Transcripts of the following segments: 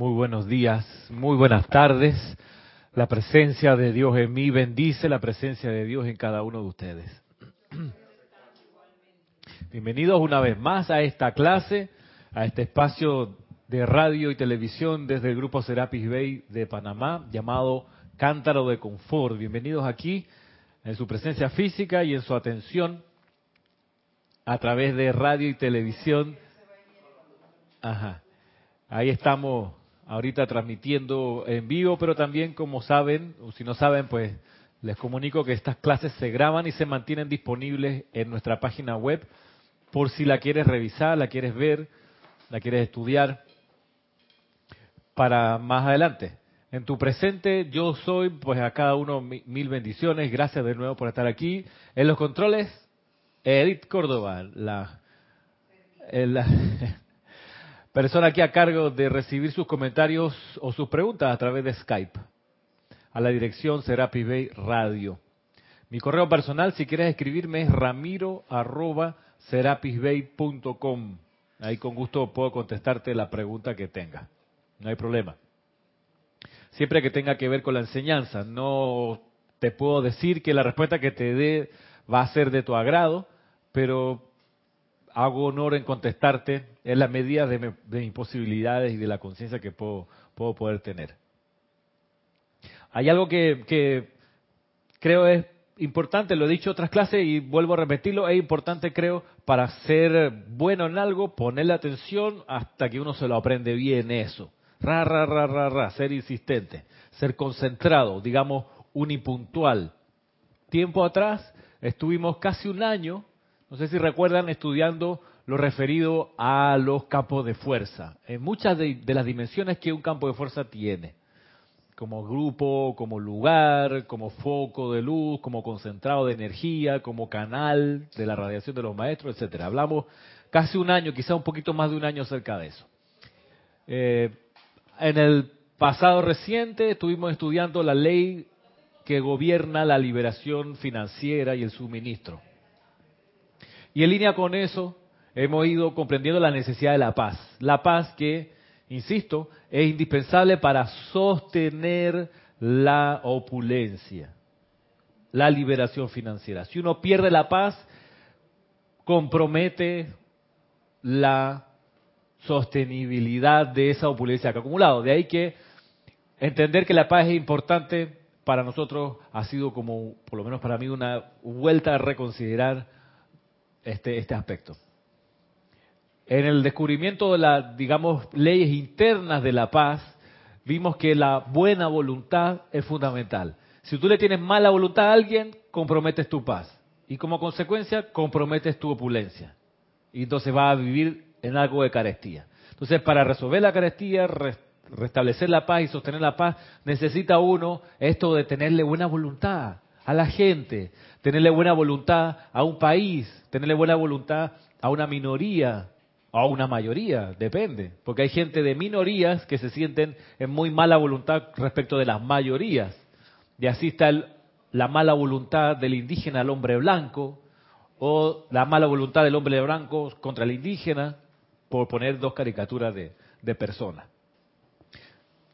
Muy buenos días, muy buenas tardes. La presencia de Dios en mí bendice la presencia de Dios en cada uno de ustedes. Bienvenidos una vez más a esta clase, a este espacio de radio y televisión desde el grupo Serapis Bay de Panamá llamado Cántaro de Confort. Bienvenidos aquí en su presencia física y en su atención a través de radio y televisión. Ajá. Ahí estamos ahorita transmitiendo en vivo, pero también como saben, o si no saben, pues les comunico que estas clases se graban y se mantienen disponibles en nuestra página web por si la quieres revisar, la quieres ver, la quieres estudiar para más adelante. En tu presente yo soy, pues a cada uno mil bendiciones, gracias de nuevo por estar aquí. En los controles, Edith Córdoba, la, la persona aquí a cargo de recibir sus comentarios o sus preguntas a través de Skype, a la dirección Serapi Bay Radio. Mi correo personal, si quieres escribirme, es ramiro Ahí con gusto puedo contestarte la pregunta que tenga. No hay problema. Siempre que tenga que ver con la enseñanza. No te puedo decir que la respuesta que te dé va a ser de tu agrado, pero hago honor en contestarte en la medida de, mis posibilidades y de la conciencia que puedo, puedo poder tener. Hay algo que, que creo es importante, lo he dicho en otras clases y vuelvo a repetirlo, es importante creo para ser bueno en algo, ponerle atención hasta que uno se lo aprende bien eso. Ra, ra, ra, ra, ra, ser insistente, ser concentrado, digamos unipuntual. Tiempo atrás estuvimos casi un año no sé si recuerdan estudiando lo referido a los campos de fuerza, en muchas de, las dimensiones que un campo de fuerza tiene, como grupo, como lugar, como foco de luz, como concentrado de energía, como canal de la radiación de los maestros, etcétera. Hablamos casi un año, quizá un poquito más de un año acerca de eso. Eh, en el pasado reciente estuvimos estudiando la ley que gobierna la liberación financiera y el suministro. Y en línea con eso, hemos ido comprendiendo la necesidad de la paz. La paz que, insisto, es indispensable para sostener la opulencia, la liberación financiera. Si uno pierde la paz, compromete la sostenibilidad de esa opulencia que ha acumulado. De ahí que entender que la paz es importante para nosotros ha sido como, por lo menos para mí, una vuelta a reconsiderar este, este aspecto. En el descubrimiento de las, digamos, leyes internas de la paz, vimos que la buena voluntad es fundamental. Si tú le tienes mala voluntad a alguien, comprometes tu paz. Y como consecuencia, comprometes tu opulencia. Y entonces vas a vivir en algo de carestía. Entonces, para resolver la carestía, restablecer la paz y sostener la paz, necesita uno esto de tenerle buena voluntad a la gente, tenerle buena voluntad a un país, tenerle buena voluntad a una minoría a una mayoría, depende, porque hay gente de minorías que se sienten en muy mala voluntad respecto de las mayorías. Y así está la mala voluntad del indígena al hombre blanco o la mala voluntad del hombre blanco contra el indígena, por poner dos caricaturas de, de personas.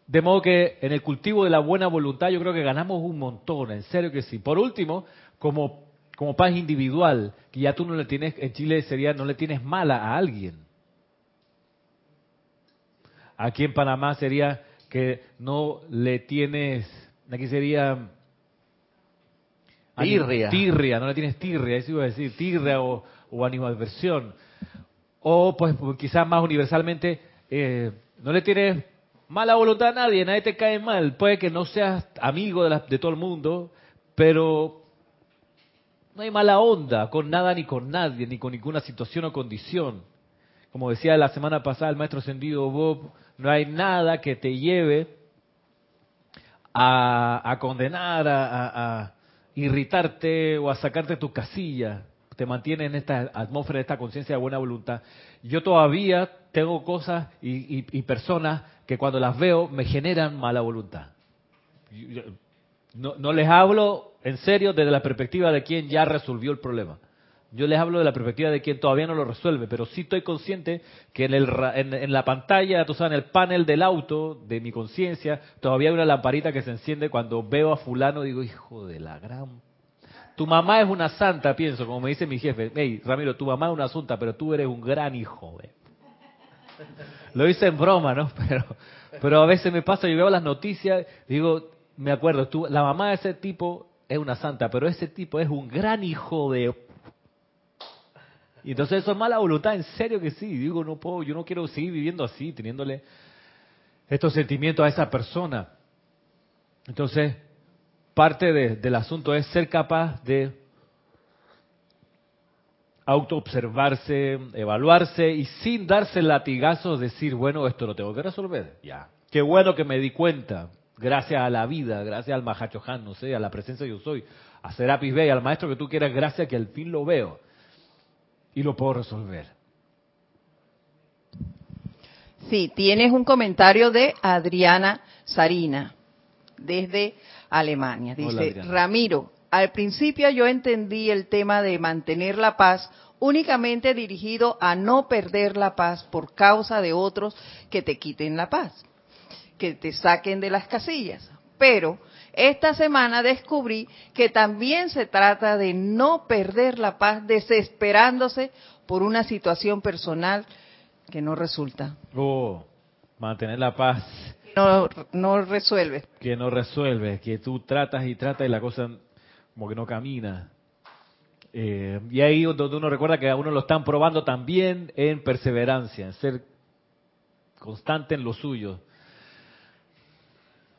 De modo que en el cultivo de la buena voluntad yo creo que ganamos un montón, en serio que sí. Por último, como, como paz individual, que ya tú no le tienes, en Chile sería, no le tienes mala a alguien. Aquí en Panamá sería que no le tienes, aquí sería... Tirria. Tirria, no le tienes tirria, eso iba a decir, tirria o, o animadversión. O pues quizás más universalmente, eh, no le tienes mala voluntad a nadie, nadie te cae mal. Puede que no seas amigo de, de todo el mundo, pero no hay mala onda con nada ni con nadie, ni con ninguna situación o condición. Como decía la semana pasada el maestro ascendido Bob, no hay nada que te lleve a, condenar, a, a, irritarte o a sacarte tu casilla. Te mantiene en esta atmósfera, esta conciencia de buena voluntad. Yo todavía tengo cosas y personas que cuando las veo me generan mala voluntad. No, les hablo en serio desde la perspectiva de quien ya resolvió el problema. Yo les hablo de la perspectiva de quien todavía no lo resuelve, pero sí estoy consciente que en, el, en, la pantalla, tú sabes, en el panel del auto de mi conciencia, todavía hay una lamparita que se enciende cuando veo a fulano, digo, hijo de la gran... Tu mamá es una santa, pienso, como me dice mi jefe. Hey, Ramiro, tu mamá es una santa, pero tú eres un gran hijo. Lo hice en broma, ¿no? Pero, pero a veces me pasa, yo veo las noticias, digo, me acuerdo, tú, la mamá de ese tipo es una santa, pero ese tipo es un gran hijo de y entonces eso es mala voluntad, en serio que sí. Digo, no puedo, yo no quiero seguir viviendo así, teniéndole estos sentimientos a esa persona. Entonces, parte del asunto es ser capaz de autoobservarse, evaluarse y sin darse latigazos decir, bueno, esto lo tengo que resolver. Ya. Qué bueno que me di cuenta, gracias a la vida, gracias al Mahachohan, no sé, a la presencia de yo soy, a Serapis Bey, al maestro que tú quieras, gracias que al fin lo veo y lo puedo resolver. Sí, tienes un comentario de Adriana Sarina, desde Alemania. Dice, Ramiro, al principio yo entendí el tema de mantener la paz únicamente dirigido a no perder la paz por causa de otros que te quiten la paz, que te saquen de las casillas. Pero esta semana descubrí que también se trata de no perder la paz desesperándose por una situación personal que no resulta. Oh, mantener la paz. No, no resuelve. Que no resuelve, que tú tratas y tratas y la cosa como que no camina. Eh, y ahí donde uno recuerda que a uno lo están probando también en perseverancia, en ser constante en lo suyo.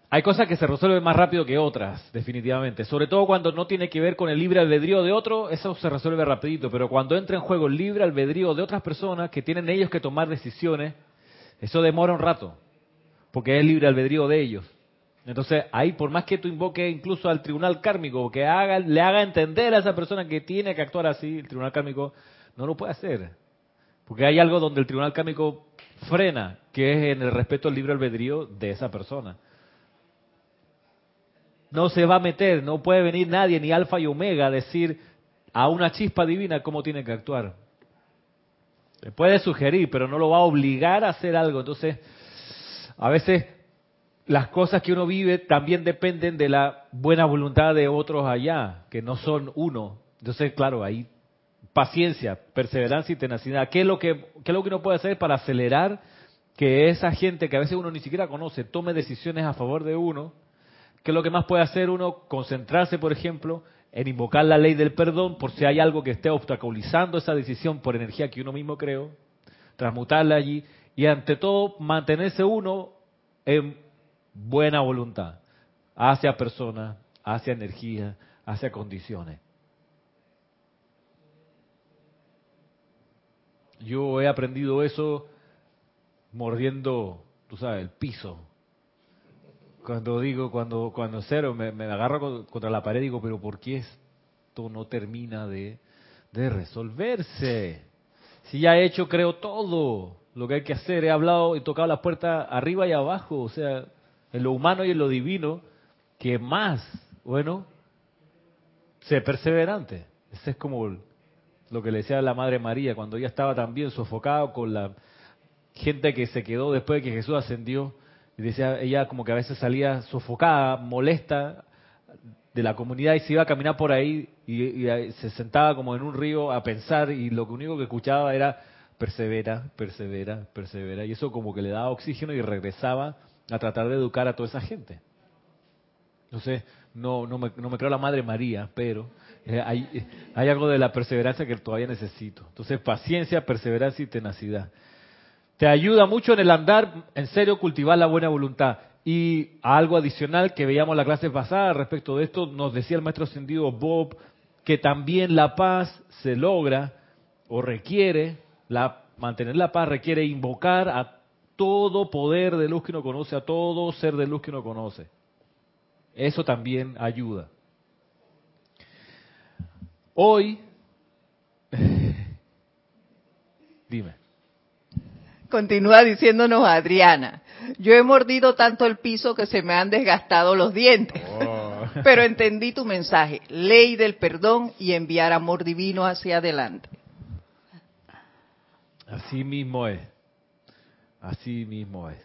Hay cosas que se resuelven más rápido que otras, definitivamente. Sobre todo cuando no tiene que ver con el libre albedrío de otro, eso se resuelve rapidito. Pero cuando entra en juego el libre albedrío de otras personas que tienen ellos que tomar decisiones, eso demora un rato, porque es libre albedrío de ellos. Entonces, ahí por más que tú invoques incluso al tribunal kármico, que haga, le haga entender a esa persona que tiene que actuar así, el tribunal kármico no lo puede hacer. Porque hay algo donde el tribunal kármico frena, que es en el respeto al libre albedrío de esa persona no se va a meter, no puede venir nadie, ni alfa y omega, a decir a una chispa divina cómo tiene que actuar. Le puede sugerir, pero no lo va a obligar a hacer algo. Entonces, a veces las cosas que uno vive también dependen de la buena voluntad de otros allá, que no son uno. Entonces, claro, ahí paciencia, perseverancia y tenacidad. ¿Qué es lo que, qué es lo que uno puede hacer para acelerar que esa gente que a veces uno ni siquiera conoce tome decisiones a favor de uno? ¿Qué es lo que más puede hacer uno? Concentrarse, por ejemplo, en invocar la ley del perdón por si hay algo que esté obstaculizando esa decisión por energía que uno mismo creó, transmutarla allí y ante todo mantenerse uno en buena voluntad hacia personas, hacia energía, hacia condiciones. Yo he aprendido eso mordiendo, tú sabes, el piso cuando digo, cuando, cuando cero, me, agarro contra la pared, digo, pero ¿por qué esto no termina de, de resolverse? Si ya he hecho, creo, todo lo que hay que hacer, he hablado y tocado la puerta arriba y abajo, o sea, en lo humano y en lo divino, que más, bueno, sé perseverante. Ese es como lo que le decía la Madre María cuando ella estaba también sofocada con la gente que se quedó después de que Jesús ascendió y decía, ella como que a veces salía sofocada, molesta de la comunidad y se iba a caminar por ahí y, se sentaba como en un río a pensar y lo único que escuchaba era persevera, persevera, persevera. Y eso como que le daba oxígeno y regresaba a tratar de educar a toda esa gente. Entonces, no, no, me, no me creo la Madre María, pero eh, hay, hay algo de la perseverancia que todavía necesito. Entonces, paciencia, perseverancia y tenacidad. Te ayuda mucho en el andar, en serio, cultivar la buena voluntad. Y algo adicional que veíamos la clase pasada respecto de esto, nos decía el maestro ascendido Bob, que también la paz se logra o requiere, la, mantener la paz requiere invocar a todo poder de luz que uno conoce, a todo ser de luz que uno conoce. Eso también ayuda. Hoy, dime. Continúa diciéndonos Adriana, yo he mordido tanto el piso que se me han desgastado los dientes. Oh. pero entendí tu mensaje, ley del perdón y enviar amor divino hacia adelante. Así mismo es. Así mismo es.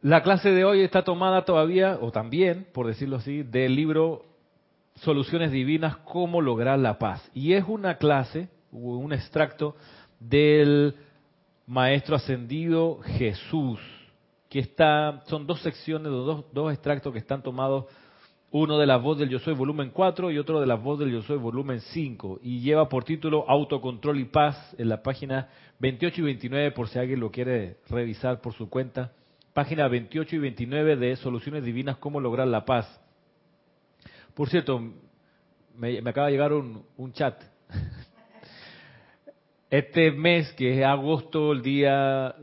La clase de hoy está tomada todavía, o también, por decirlo así, del libro Soluciones Divinas, cómo lograr la paz. Y es una clase, un extracto del Maestro Ascendido Jesús, que está, son dos secciones, dos, dos extractos que están tomados uno de la voz del Yo Soy volumen 4 y otro de la voz del Yo Soy volumen 5. Y lleva por título Autocontrol y Paz en la página 28 y 29 por si alguien lo quiere revisar por su cuenta. Página 28 y 29 de Soluciones Divinas, cómo lograr la paz. Por cierto, me, acaba de llegar un, un chat. Este mes, que es agosto, el día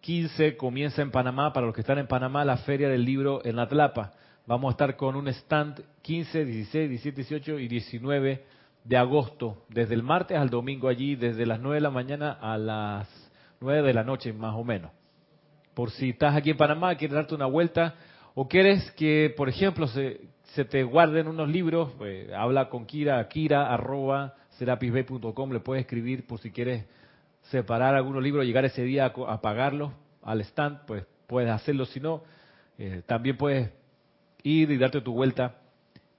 15, comienza en Panamá, para los que están en Panamá, la Feria del Libro en Atlapa Vamos a estar con un stand 15, 16, 17, 18 y 19 de agosto, desde el martes al domingo allí, desde las 9 de la mañana a las 9 de la noche más o menos. Por si estás aquí en Panamá, quieres darte una vuelta o quieres que, por ejemplo, se, se te guarden unos libros, pues, habla con Kira, kira arroba serapisbay.com, le puedes escribir por si quieres separar algunos libros, llegar ese día a, pagarlos al stand, pues puedes hacerlo, si no, eh, también puedes ir y darte tu vuelta.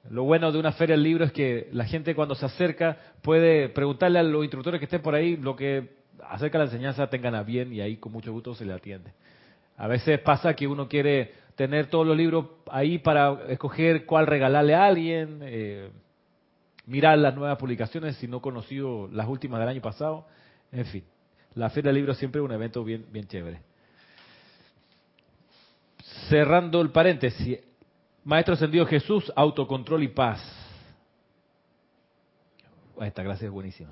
Lo bueno de una feria del libro es que la gente cuando se acerca puede preguntarle a los instructores que estén por ahí lo que acerca de la enseñanza tengan a bien y ahí con mucho gusto se le atiende. A veces pasa que uno quiere tener todos los libros ahí para escoger cuál regalarle a alguien, eh, mirar las nuevas publicaciones si no conocido las últimas del año pasado, en fin. La Feria del Libro siempre es un evento bien, bien chévere. Cerrando el paréntesis, Maestro Ascendido Jesús, autocontrol y paz. Esta clase es buenísima.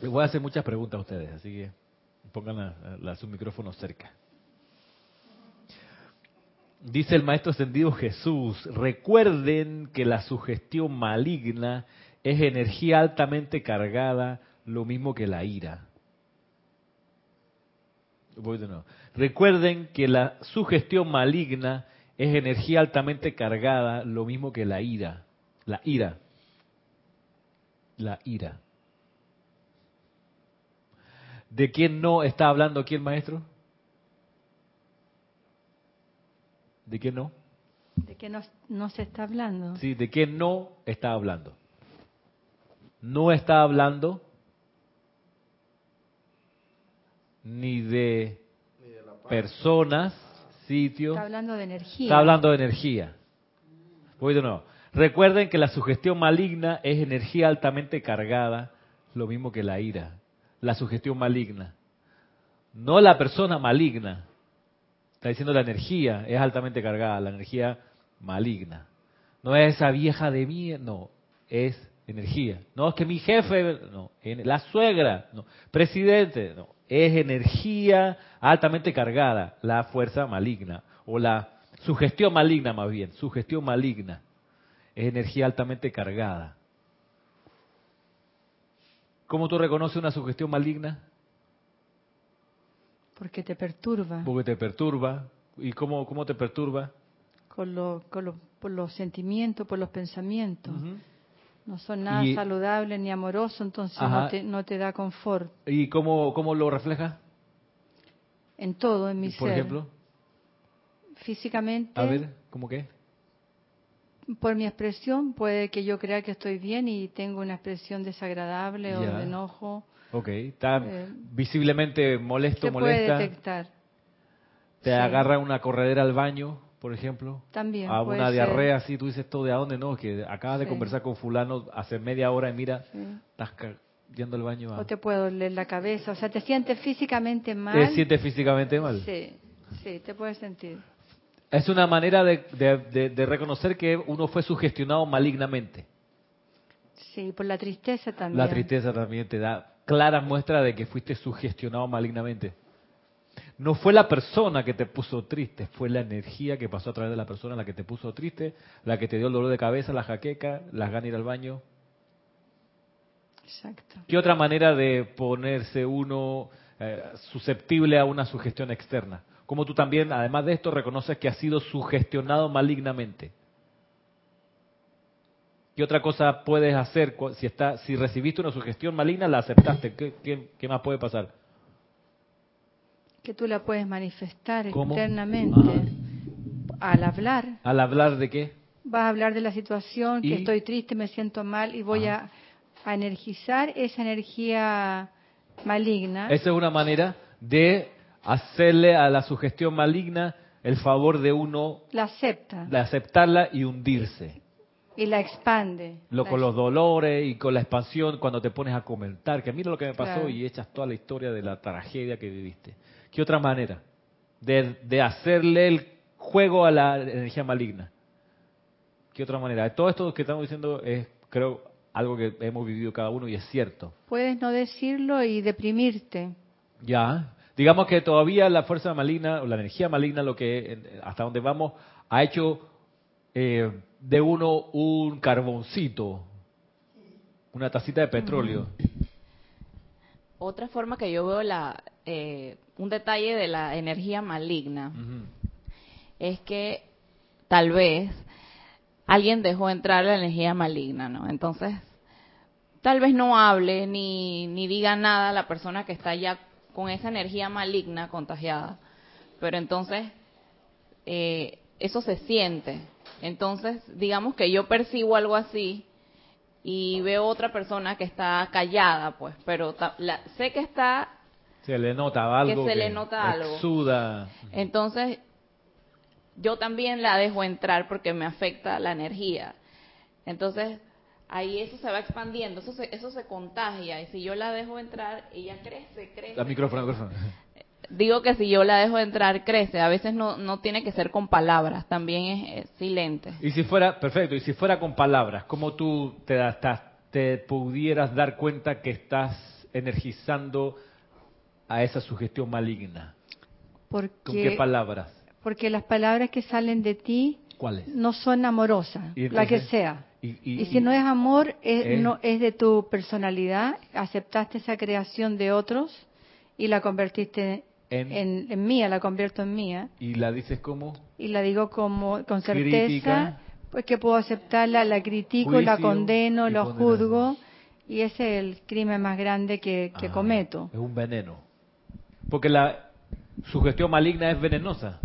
Les voy a hacer muchas preguntas a ustedes, así que pongan la, su micrófono cerca. Dice el Maestro Ascendido Jesús, recuerden que la sugestión maligna es energía altamente cargada, lo mismo que la ira. Voy de nuevo. Recuerden que la sugestión maligna es energía altamente cargada, lo mismo que la ira. La ira. La ira. ¿De quién no está hablando aquí el maestro? ¿De quién no? ¿De qué no, no se está hablando? Sí, ¿de quién no está hablando? No está hablando ni de personas, sitios. Está hablando de energía. Está hablando de energía. Voy de nuevo. Recuerden que la sugestión maligna es energía altamente cargada, lo mismo que la ira. La sugestión maligna. No la persona maligna. Está diciendo la energía es altamente cargada, la energía maligna. No es esa vieja de mí, no, es energía. No es que mi jefe, no, la suegra, no, presidente, no, es energía altamente cargada, la fuerza maligna, o la sugestión maligna más bien, sugestión maligna, es energía altamente cargada. ¿Cómo tú reconoces una sugestión maligna? Porque te perturba. Porque te perturba. ¿Y cómo, cómo te perturba? Con, lo, con por los sentimientos, por los pensamientos no son nada saludables ni amorosos, entonces no te, no te, da confort. ¿Y cómo, cómo lo refleja? En todo, en mi ser. Por ejemplo. Físicamente. A ver, ¿cómo qué? Por mi expresión, puede que yo crea que estoy bien y tengo una expresión desagradable o de enojo. Ok, está eh, visiblemente molesto, se molesta. puede detectar. Te agarra una corredera al baño por ejemplo, También a una diarrea así, tú dices todo de a dónde no, que acabas de conversar con fulano hace media hora y mira, estás yendo al baño. O te puede doler la cabeza, o sea, te sientes físicamente mal. ¿Te sientes físicamente mal? Sí, sí, te puedes sentir. Es una manera de, de, reconocer que uno fue sugestionado malignamente. Sí, por la tristeza también. La tristeza también te da clara muestra de que fuiste sugestionado malignamente. No fue la persona que te puso triste, fue la energía que pasó a través de la persona la que te puso triste, la que te dio el dolor de cabeza, la jaqueca, las ganas de ir al baño. Exacto. ¿Qué otra manera de ponerse uno eh, susceptible a una sugestión externa. Como tú también, además de esto, reconoces que has sido sugestionado malignamente. ¿Qué otra cosa puedes hacer si, está, si recibiste una sugestión maligna, la aceptaste? ¿Qué, más puede pasar? Que tú la puedes manifestar internamente al hablar. ¿Al hablar de qué? Vas a hablar de la situación, que estoy triste, me siento mal y voy a, a energizar esa energía maligna. Esa es una manera de hacerle a la sugestión maligna el favor de uno. La acepta. De aceptarla y hundirse. Y la expande. Lo, con los dolores y con la expansión cuando te pones a comentar, que mira lo que me pasó y echas toda la historia de la tragedia que viviste. ¿Qué otra manera? De, de hacerle el juego a la energía maligna. ¿Qué otra manera? Todo esto que estamos diciendo es, creo, algo que hemos vivido cada uno y es cierto. Puedes no decirlo y deprimirte. Ya. Digamos que todavía la fuerza maligna o la energía maligna, lo que hasta donde vamos, ha hecho eh, de uno un carboncito, una tacita de petróleo. Otra forma que yo veo la, eh, un detalle de la energía maligna es que tal vez alguien dejó entrar la energía maligna, ¿no? Entonces, tal vez no hable ni, ni diga nada a la persona que está ya con esa energía maligna contagiada, pero entonces eh, eso se siente entonces, digamos que yo percibo algo así y veo otra persona que está callada, pues, pero sé que está se le nota algo que se le nota algo. Suda. Entonces, yo también la dejo entrar porque me afecta la energía. Entonces, ahí eso se va expandiendo, eso se, eso se contagia y si yo la dejo entrar, ella crece, crece. La micrófono, micrófono digo que si yo la dejo entrar, crece. A veces no, no tiene que ser con palabras, también es, silente. Y si fuera, perfecto, y si fuera con palabras, ¿cómo tú te, te pudieras dar cuenta que estás energizando a esa sugestión maligna? ¿Con qué palabras? Porque las palabras que salen de ti no son amorosas, la que sea. Y, si no es amor, es, no, es de tu personalidad, aceptaste esa creación de otros y la convertiste en, mía, la convierto en mía. ¿Y la dices cómo? Y la digo como con certeza, pues que puedo aceptarla, la critico, la condeno, lo juzgo, y ese es el crimen más grande que, ah, cometo. Es un veneno. Porque la sugestión maligna es venenosa.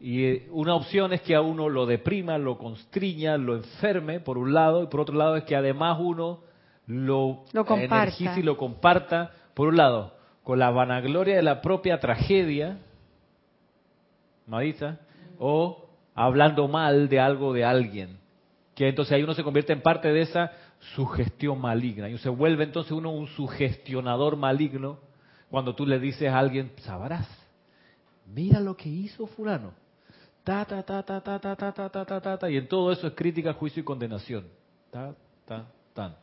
Y eh, una opción es que a uno lo deprima, lo constriña, lo enferme, por un lado, y por otro lado es que además uno lo, lo energice y lo comparta, por un lado con la vanagloria de la propia tragedia, Marisa, o hablando mal de algo de alguien. Que entonces ahí uno se convierte en parte de esa sugestión maligna. Y se vuelve entonces uno un sugestionador maligno cuando tú le dices a alguien, sabrás, mira lo que hizo fulano. Ta, ta, ta, ta, ta, ta, ta, ta, ta, ta, ta, y en todo eso es crítica, juicio y condenación. Ta, ta, tan.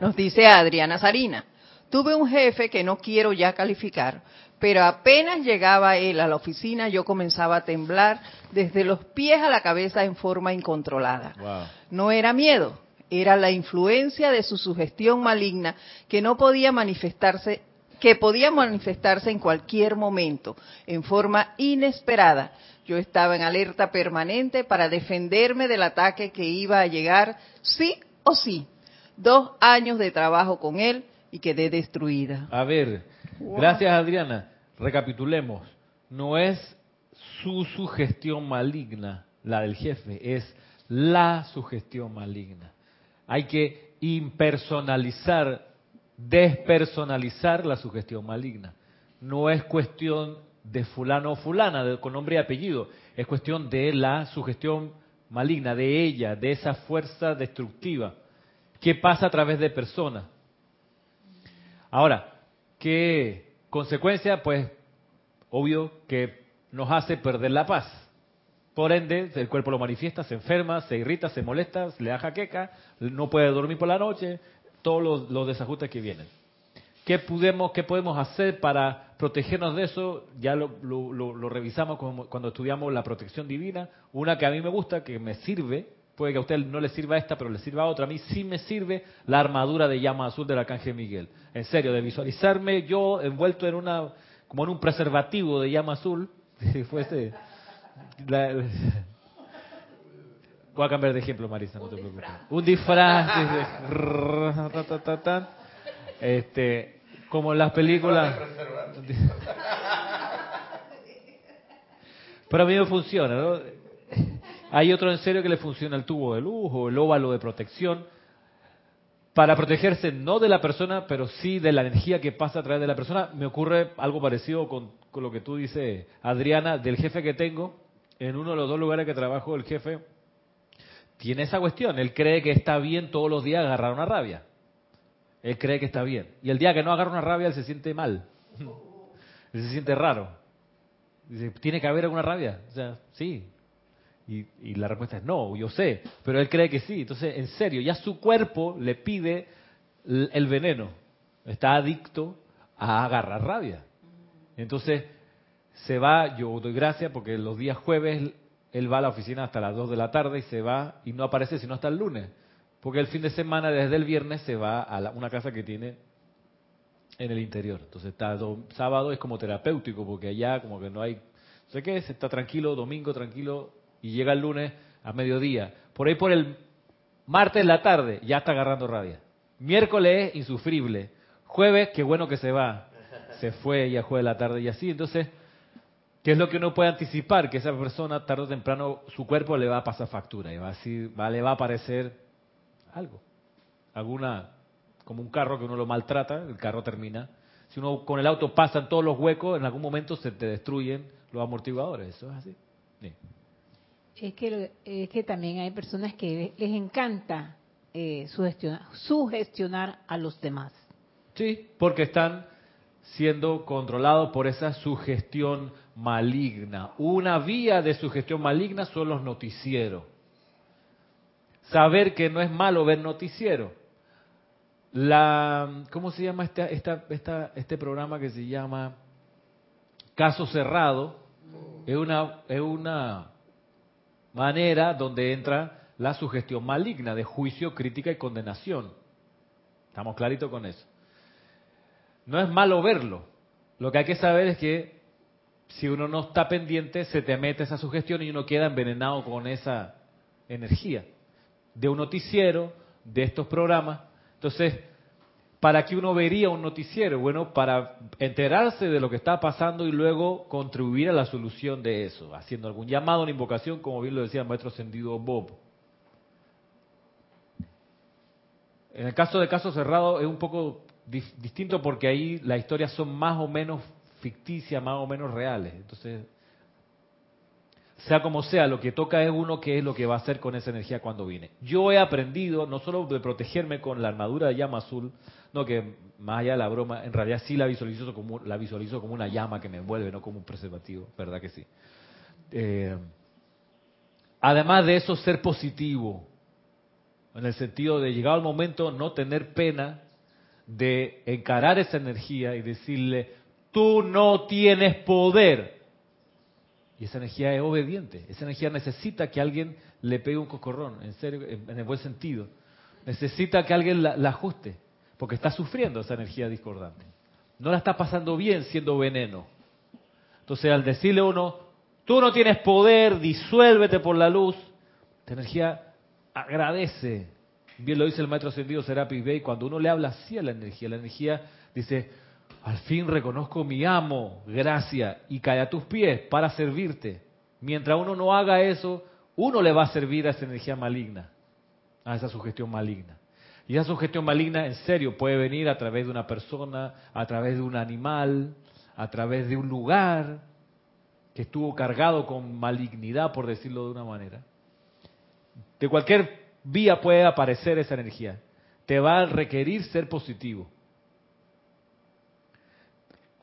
Nos dice Adriana Sarina. Tuve un jefe que no quiero ya calificar, pero apenas llegaba él a la oficina yo comenzaba a temblar desde los pies a la cabeza en forma incontrolada. No era miedo, era la influencia de su sugestión maligna que no podía manifestarse que podía manifestarse en cualquier momento, en forma inesperada. Yo estaba en alerta permanente para defenderme del ataque que iba a llegar sí o sí. Dos años de trabajo con él, y quedé destruida. A ver, gracias Adriana. Recapitulemos. No es su sugestión maligna, la del jefe, es la sugestión maligna. Hay que impersonalizar, despersonalizar la sugestión maligna. No es cuestión de fulano o fulana, con nombre y apellido. Es cuestión de la sugestión maligna, de ella, de esa fuerza destructiva que pasa a través de personas. Ahora, ¿qué consecuencia? Pues obvio que nos hace perder la paz. Por ende, el cuerpo lo manifiesta, se enferma, se irrita, se molesta, le da jaqueca, no puede dormir por la noche, todos los, desajustes que vienen. ¿Qué podemos, ¿Qué podemos hacer para protegernos de eso? Ya lo, lo revisamos cuando estudiamos la protección divina. Una que a mí me gusta, que me sirve puede que a usted no le sirva esta, pero le sirva a otra. A mí sí me sirve la armadura de llama azul del arcángel Miguel. En serio, de visualizarme yo envuelto en una, como en un preservativo de llama azul, si fuese... Voy a cambiar de ejemplo, Marisa, no te preocupes. Un disfraz. este, como en las películas. Pero a mí me funciona, ¿no? Hay otro en serio que le funciona el tubo de luz o el óvalo de protección para protegerse no de la persona, pero sí de la energía que pasa a través de la persona. Me ocurre algo parecido con, lo que tú dices, Adriana, del jefe que tengo. En uno de los dos lugares que trabajo, el jefe tiene esa cuestión. Él cree que está bien todos los días agarrar una rabia. Él cree que está bien. Y el día que no agarra una rabia, él se siente mal. él se siente raro. Dice, ¿tiene que haber alguna rabia? O sea, sí. Y, y, la respuesta es no, yo sé. Pero él cree que sí. Entonces, en serio, ya su cuerpo le pide el veneno. Está adicto a agarrar rabia. Entonces, se va, yo doy gracias porque los días jueves él va a la oficina hasta las 2 de la tarde y se va y no aparece sino hasta el lunes. Porque el fin de semana, desde el viernes, se va a una casa que tiene en el interior. Entonces, está sábado es como terapéutico, porque allá como que no hay, no sé qué es, está tranquilo, domingo tranquilo, y llega el lunes a mediodía. Por ahí por el martes la tarde, ya está agarrando rabia. Miércoles, insufrible. Jueves, qué bueno que se va. Se fue ya jueves de la tarde y así. Entonces, ¿Qué es lo que uno puede anticipar? Que esa persona tarde o temprano su cuerpo le va a pasar factura y va a, le va a aparecer algo. Alguna, como un carro que uno lo maltrata, el carro termina. Si uno con el auto pasa en todos los huecos, en algún momento se te destruyen los amortiguadores. Eso es así. Es, que, es que también hay personas que les encanta eh, sugestionar, sugestionar a los demás. Sí, porque están siendo controlados por esa sugestión maligna. Una vía de sugestión maligna son los noticieros. Saber que no es malo ver noticiero. La, ¿Cómo se llama este, esta, esta, este programa que se llama Caso Cerrado? Es una, es una manera donde entra la sugestión maligna de juicio, crítica y condenación. ¿Estamos claritos con eso? No es malo verlo. Lo que hay que saber es que si uno no está pendiente, se te mete esa sugestión y uno queda envenenado con esa energía de un noticiero, de estos programas. Entonces, ¿para qué uno vería un noticiero? Bueno, para enterarse de lo que está pasando y luego contribuir a la solución de eso, haciendo algún llamado, una invocación, como bien lo decía el maestro Sendido Bob. En el caso de caso cerrado es un poco distinto porque ahí las historias son más o menos ficticias, más o menos reales. Entonces, sea como sea, lo que toca es uno que es lo que va a hacer con esa energía cuando viene. Yo he aprendido no solo de protegerme con la armadura de llama azul, no que más allá de la broma, en realidad sí la visualizo como la visualizo como una llama que me envuelve, no como un preservativo, verdad que sí. Eh, además de eso, ser positivo, en el sentido de llegado el momento no tener pena de encarar esa energía y decirle, tú no tienes poder. Y esa energía es obediente, esa energía necesita que alguien le pegue un cocorrón, en serio, en el buen sentido. Necesita que alguien la, ajuste, porque está sufriendo esa energía discordante. No la está pasando bien siendo veneno. Entonces, al decirle a uno, tú no tienes poder, disuélvete por la luz, esta energía agradece. Bien lo dice el maestro ascendido Serapis Bey, cuando uno le habla así a la energía, la energía dice, al fin reconozco mi amo, gracia, y cae a tus pies para servirte. Mientras uno no haga eso, uno le va a servir a esa energía maligna, a esa sugestión maligna. Y esa sugestión maligna, en serio, puede venir a través de una persona, a través de un animal, a través de un lugar que estuvo cargado con malignidad, por decirlo de una manera. De cualquier vía puede aparecer esa energía. Te va a requerir ser positivo.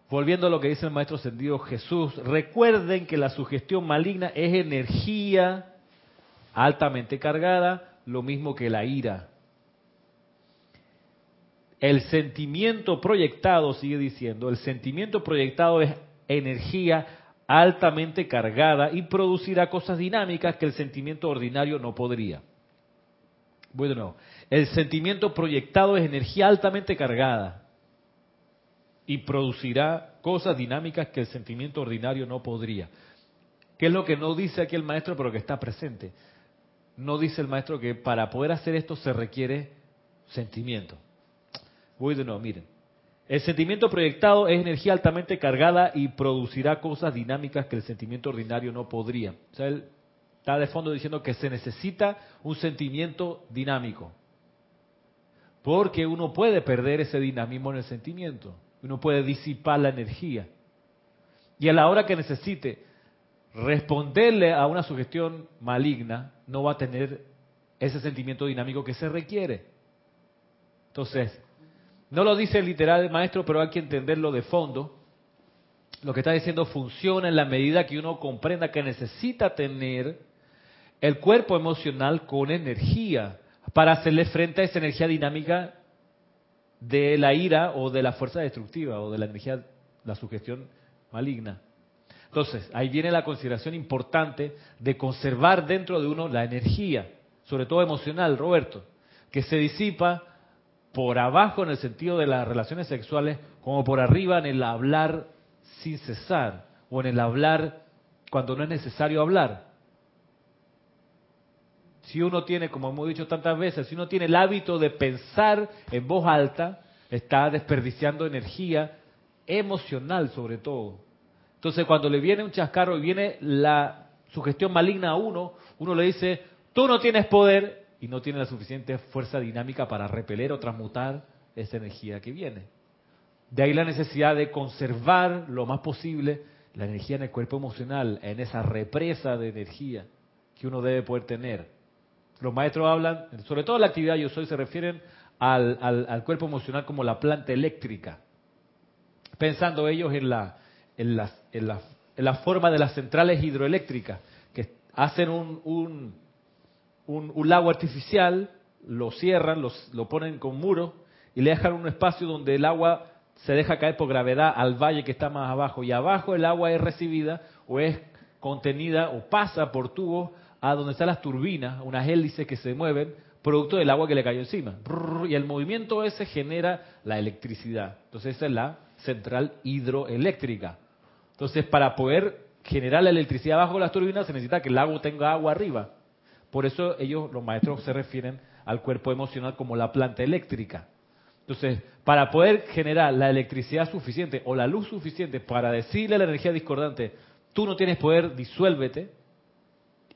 Volviendo a lo que dice el maestro ascendido Jesús, recuerden que la sugestión maligna es energía altamente cargada, lo mismo que la ira. El sentimiento proyectado, sigue diciendo, el sentimiento proyectado es energía altamente cargada y producirá cosas dinámicas que el sentimiento ordinario no podría. Nuevo. El sentimiento proyectado es energía altamente cargada y producirá cosas dinámicas que el sentimiento ordinario no podría. ¿Qué es lo que no dice aquí el maestro, pero que está presente? No dice el maestro que para poder hacer esto se requiere sentimiento. Voy de nuevo, miren. El sentimiento proyectado es energía altamente cargada y producirá cosas dinámicas que el sentimiento ordinario no podría. O sea, él está de fondo diciendo que se necesita un sentimiento dinámico. Porque uno puede perder ese dinamismo en el sentimiento. Uno puede disipar la energía. Y a la hora que necesite responderle a una sugestión maligna, no va a tener ese sentimiento dinámico que se requiere. Entonces, no lo dice literal el maestro, pero hay que entenderlo de fondo. Lo que está diciendo funciona en la medida que uno comprenda que necesita tener el cuerpo emocional con energía para hacerle frente a esa energía dinámica de la ira o de la fuerza destructiva o de la energía, la sugestión maligna. Entonces, ahí viene la consideración importante de conservar dentro de uno la energía, sobre todo emocional, Roberto, que se disipa por abajo en el sentido de las relaciones sexuales, como por arriba en el hablar sin cesar, o en el hablar cuando no es necesario hablar. Si uno tiene, como hemos dicho tantas veces, si uno tiene el hábito de pensar en voz alta, está desperdiciando energía emocional sobre todo. Entonces cuando le viene un chascarro y viene la sugestión maligna a uno, uno le dice, tú no tienes poder y no tiene la suficiente fuerza dinámica para repeler o transmutar esa energía que viene. De ahí la necesidad de conservar lo más posible la energía en el cuerpo emocional, en esa represa de energía que uno debe poder tener. Los maestros hablan, sobre todo la actividad yo soy, se refieren al, al, cuerpo emocional como la planta eléctrica, pensando ellos en la, en la, en la, en la forma de las centrales hidroeléctricas, que hacen un, un, un, lago artificial, lo cierran, los, lo ponen con muros y le dejan un espacio donde el agua se deja caer por gravedad al valle que está más abajo. Y abajo el agua es recibida o es contenida o pasa por tubos a donde están las turbinas, unas hélices que se mueven producto del agua que le cayó encima. Y el movimiento ese genera la electricidad. Entonces esa es la central hidroeléctrica. Entonces para poder generar la electricidad bajo las turbinas se necesita que el agua tenga agua arriba. Por eso ellos, los maestros, se refieren al cuerpo emocional como la planta eléctrica. Entonces, para poder generar la electricidad suficiente o la luz suficiente para decirle a la energía discordante, tú no tienes poder, disuélvete,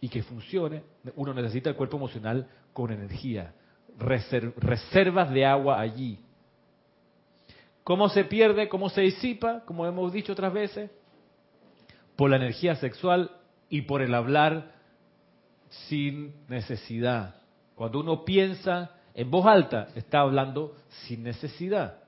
y que funcione, uno necesita el cuerpo emocional con energía, reservas de agua allí. ¿Cómo se pierde? ¿Cómo se disipa? Como hemos dicho otras veces, por la energía sexual y por el hablar sin necesidad. Cuando uno piensa en voz alta, está hablando sin necesidad.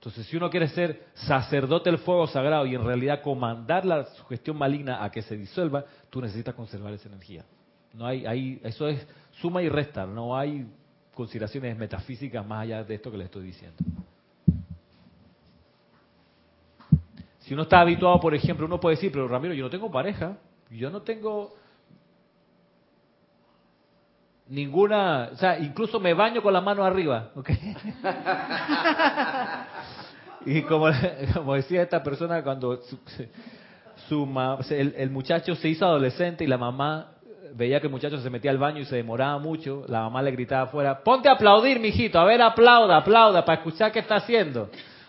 Entonces, si uno quiere ser sacerdote del fuego sagrado y en realidad comandar la sugestión maligna a que se disuelva, tú necesitas conservar esa energía. No hay, hay, eso es suma y resta, no hay consideraciones metafísicas más allá de esto que le estoy diciendo. Si uno está habituado, por ejemplo, uno puede decir, pero Ramiro, yo no tengo pareja, yo no tengo ninguna, o sea, incluso me baño con la mano arriba, ¿ok? y como, como decía esta persona cuando su, el, muchacho se hizo adolescente y la mamá veía que el muchacho se metía al baño y se demoraba mucho, la mamá le gritaba afuera, ponte a aplaudir, mijito, a ver, aplauda, aplauda, para escuchar qué está haciendo.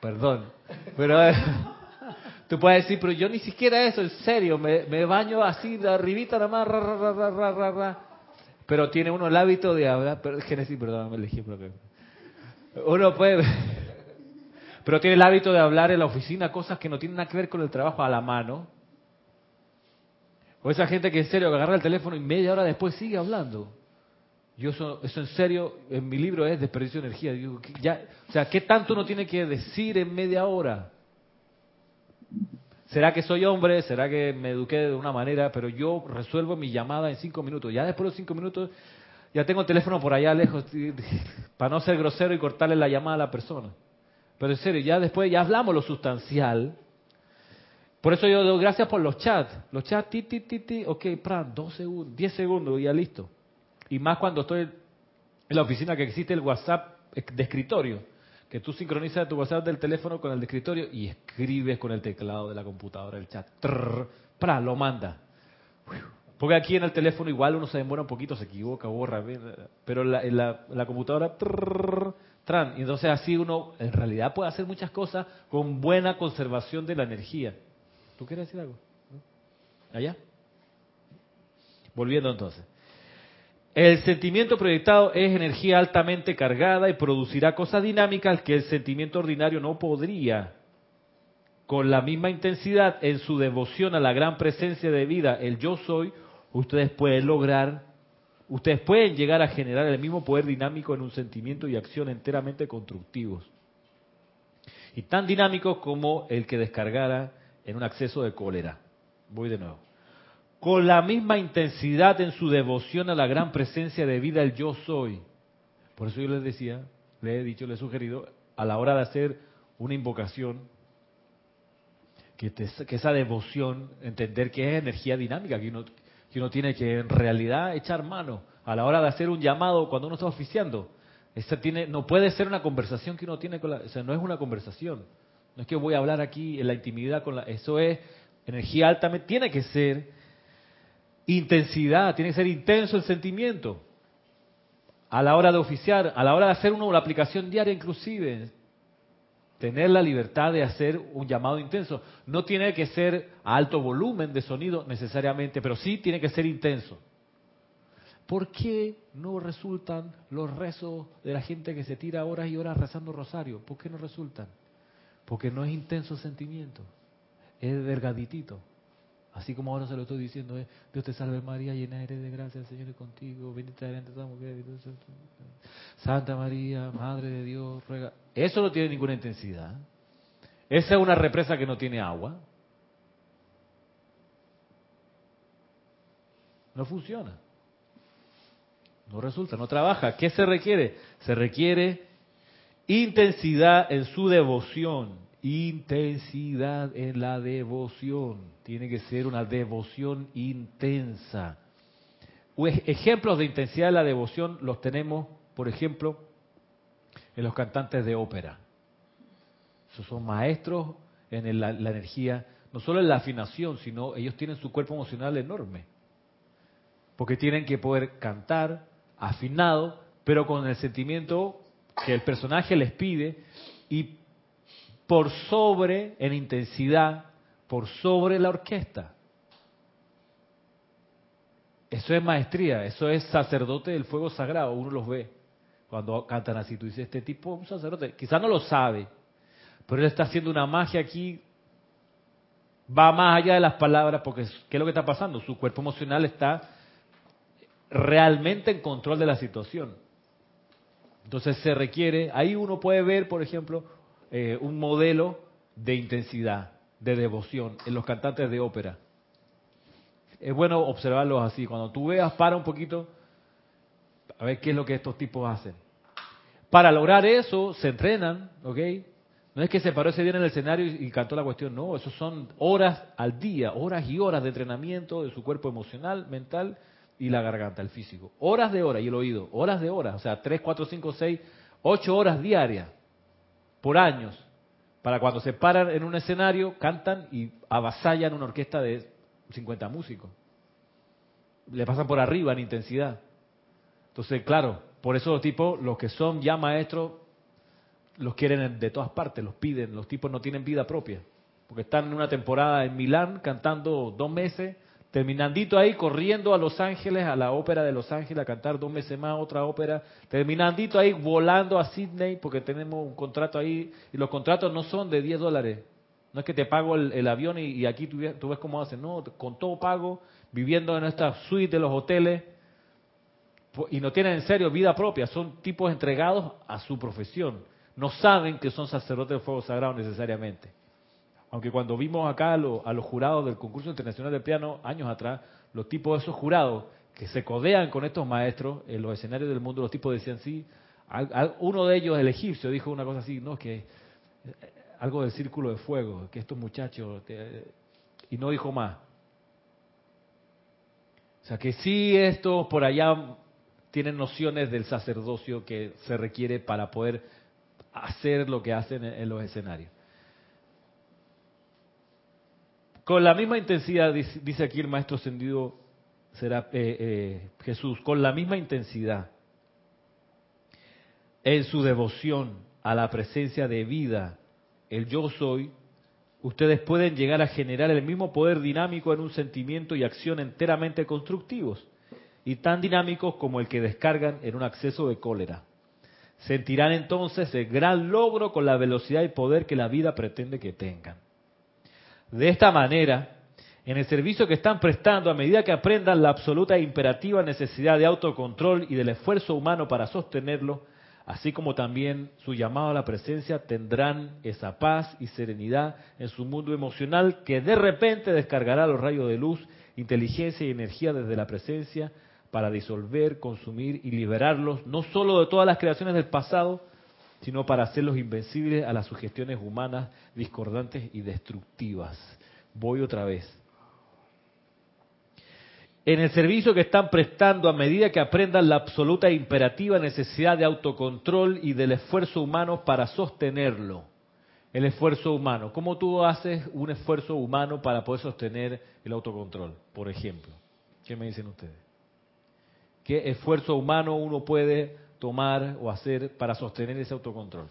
Perdón, pero... Tú puedes decir, pero yo ni siquiera eso, en serio, me, baño así de arribita nada más, ra, ra, ra, ra, ra, Pero tiene uno el hábito de hablar, pero, Génesis, perdón, me elegí. Uno puede... Pero tiene el hábito de hablar en la oficina cosas que no tienen nada que ver con el trabajo a la mano. O esa gente que en serio agarra el teléfono y media hora después sigue hablando. Yo eso, eso en serio, en mi libro es desperdicio de energía. Digo, ya, o sea, ¿qué tanto uno tiene que decir en media hora? ¿Será que soy hombre? ¿Será que me eduqué de una manera? Pero yo resuelvo mi llamada en cinco minutos. Ya después de los cinco minutos ya tengo el teléfono por allá lejos para no ser grosero y cortarle la llamada a la persona. Pero en serio, ya después ya hablamos lo sustancial Por eso yo doy gracias por los chats. Los chats, ti, ti, ti, ti, ok, pran, dos segundos, diez segundos, ya listo. Y más cuando estoy en la oficina que existe el WhatsApp de escritorio, que tú sincronizas tu WhatsApp del teléfono con el de escritorio y escribes con el teclado de la computadora el chat. Trrr, lo manda. Porque aquí en el teléfono igual uno se demora un poquito, se equivoca, borra, pero en la, computadora, tran. Y entonces así uno en realidad puede hacer muchas cosas con buena conservación de la energía. ¿Tú quieres decir algo? ¿Allá? Volviendo entonces. El sentimiento proyectado es energía altamente cargada y producirá cosas dinámicas que el sentimiento ordinario no podría. Con la misma intensidad en su devoción a la gran presencia de vida, el yo soy, ustedes pueden lograr, ustedes pueden llegar a generar el mismo poder dinámico en un sentimiento y acción enteramente constructivos. Y tan dinámicos como el que descargara en un acceso de cólera. Voy de nuevo. Con la misma intensidad en su devoción a la gran presencia de vida el yo soy. Por eso yo les decía, le he dicho, le he sugerido, a la hora de hacer una invocación, que, esa devoción, entender que es energía dinámica, que uno, que tiene que en realidad echar mano a la hora de hacer un llamado cuando uno está oficiando. Esa no puede ser una conversación que uno tiene con la, o sea, no es una conversación. No es que voy a hablar aquí en la intimidad con la... Eso es energía alta, tiene que ser intensidad, tiene que ser intenso el sentimiento. A la hora de oficiar, a la hora de hacer uno la aplicación diaria inclusive, tener la libertad de hacer un llamado intenso. No tiene que ser a alto volumen de sonido necesariamente, pero sí tiene que ser intenso. ¿Por qué no resultan los rezos de la gente que se tira horas y horas rezando rosario? ¿Por qué no resultan? Porque no es intenso sentimiento, es delgaditito. Así como ahora se lo estoy diciendo, es, Dios te salve María, llena eres de gracia, el Señor es contigo, bendita eres entre todas mujeres, Santa María, Madre de Dios, ruega. Eso no tiene ninguna intensidad. Esa es una represa que no tiene agua. No funciona. No resulta, no trabaja. ¿Qué se requiere? Se requiere intensidad en su devoción. Intensidad en la devoción. Tiene que ser una devoción intensa. Ejemplos de intensidad de la devoción los tenemos, por ejemplo, en los cantantes de ópera. Esos son maestros en la, la energía, no solo en la afinación, sino ellos tienen su cuerpo emocional enorme. Porque tienen que poder cantar afinado, pero con el sentimiento que el personaje les pide y por sobre, en intensidad, por sobre la orquesta. Eso es maestría, eso es sacerdote del fuego sagrado, uno los ve cuando cantan así. Tú dices, este tipo es un sacerdote, quizás no lo sabe, pero él está haciendo una magia aquí, va más allá de las palabras, porque ¿qué es lo que está pasando? Su cuerpo emocional está realmente en control de la situación. Entonces se requiere, ahí uno puede ver, por ejemplo, eh, un modelo de intensidad, de devoción en los cantantes de ópera. Es bueno observarlos así. Cuando tú veas, para un poquito a ver qué es lo que estos tipos hacen. Para lograr eso, se entrenan, ¿ok? No es que se paró ese día en el escenario y, cantó la cuestión, no, eso son horas al día, horas y horas de entrenamiento de su cuerpo emocional, mental y la garganta, el físico. Horas de horas y el oído, horas de horas, o sea, 3, 4, 5, 6, 8 horas diarias por años, para cuando se paran en un escenario, cantan y avasallan una orquesta de 50 músicos. Le pasan por arriba en intensidad. Entonces, claro, por eso los tipos, los que son ya maestros, los quieren de todas partes, los piden, los tipos no tienen vida propia, porque están en una temporada en Milán cantando dos meses Terminandito ahí corriendo a Los Ángeles, a la ópera de Los Ángeles, a cantar dos meses más otra ópera. Terminandito ahí volando a Sydney porque tenemos un contrato ahí y los contratos no son de 10 dólares. No es que te pago el, avión y, aquí tú, tú, ves cómo hacen. No, con todo pago, viviendo en esta suite de los hoteles y no tienen en serio vida propia. Son tipos entregados a su profesión. No saben que son sacerdotes de fuego sagrado necesariamente. Aunque cuando vimos acá a, los jurados del concurso internacional de piano años atrás, los tipos de esos jurados que se codean con estos maestros en los escenarios del mundo, los tipos decían sí. Uno de ellos, el egipcio, dijo una cosa así, no, que eh, algo del círculo de fuego, que estos muchachos y no dijo más. O sea que sí esto por allá tienen nociones del sacerdocio que se requiere para poder hacer lo que hacen en los escenarios. Con la misma intensidad, dice aquí el maestro ascendido será, eh, eh, Jesús, con la misma intensidad en su devoción a la presencia de vida, el yo soy, ustedes pueden llegar a generar el mismo poder dinámico en un sentimiento y acción enteramente constructivos y tan dinámicos como el que descargan en un acceso de cólera. Sentirán entonces el gran logro con la velocidad y poder que la vida pretende que tengan. De esta manera, en el servicio que están prestando, a medida que aprendan la absoluta e imperativa necesidad de autocontrol y del esfuerzo humano para sostenerlo, así como también su llamado a la presencia, tendrán esa paz y serenidad en su mundo emocional que de repente descargará los rayos de luz, inteligencia y energía desde la presencia para disolver, consumir y liberarlos, no solo de todas las creaciones del pasado, sino para hacerlos invencibles a las sugestiones humanas discordantes y destructivas. Voy otra vez. En el servicio que están prestando a medida que aprendan la absoluta e imperativa necesidad de autocontrol y del esfuerzo humano para sostenerlo. El esfuerzo humano. ¿Cómo tú haces un esfuerzo humano para poder sostener el autocontrol, por ejemplo? ¿Qué me dicen ustedes? ¿Qué esfuerzo humano uno puede tomar o hacer para sostener ese autocontrol?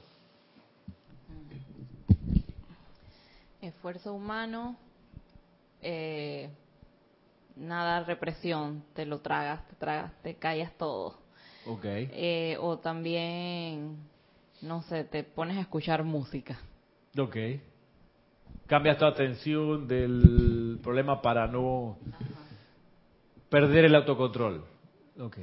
Esfuerzo humano, eh, nada represión, te lo tragas, te tragas, te callas todo. Okay. Eh, o también, no sé, te pones a escuchar música. Ok. Cambias tu atención del problema para no perder el autocontrol. Ok.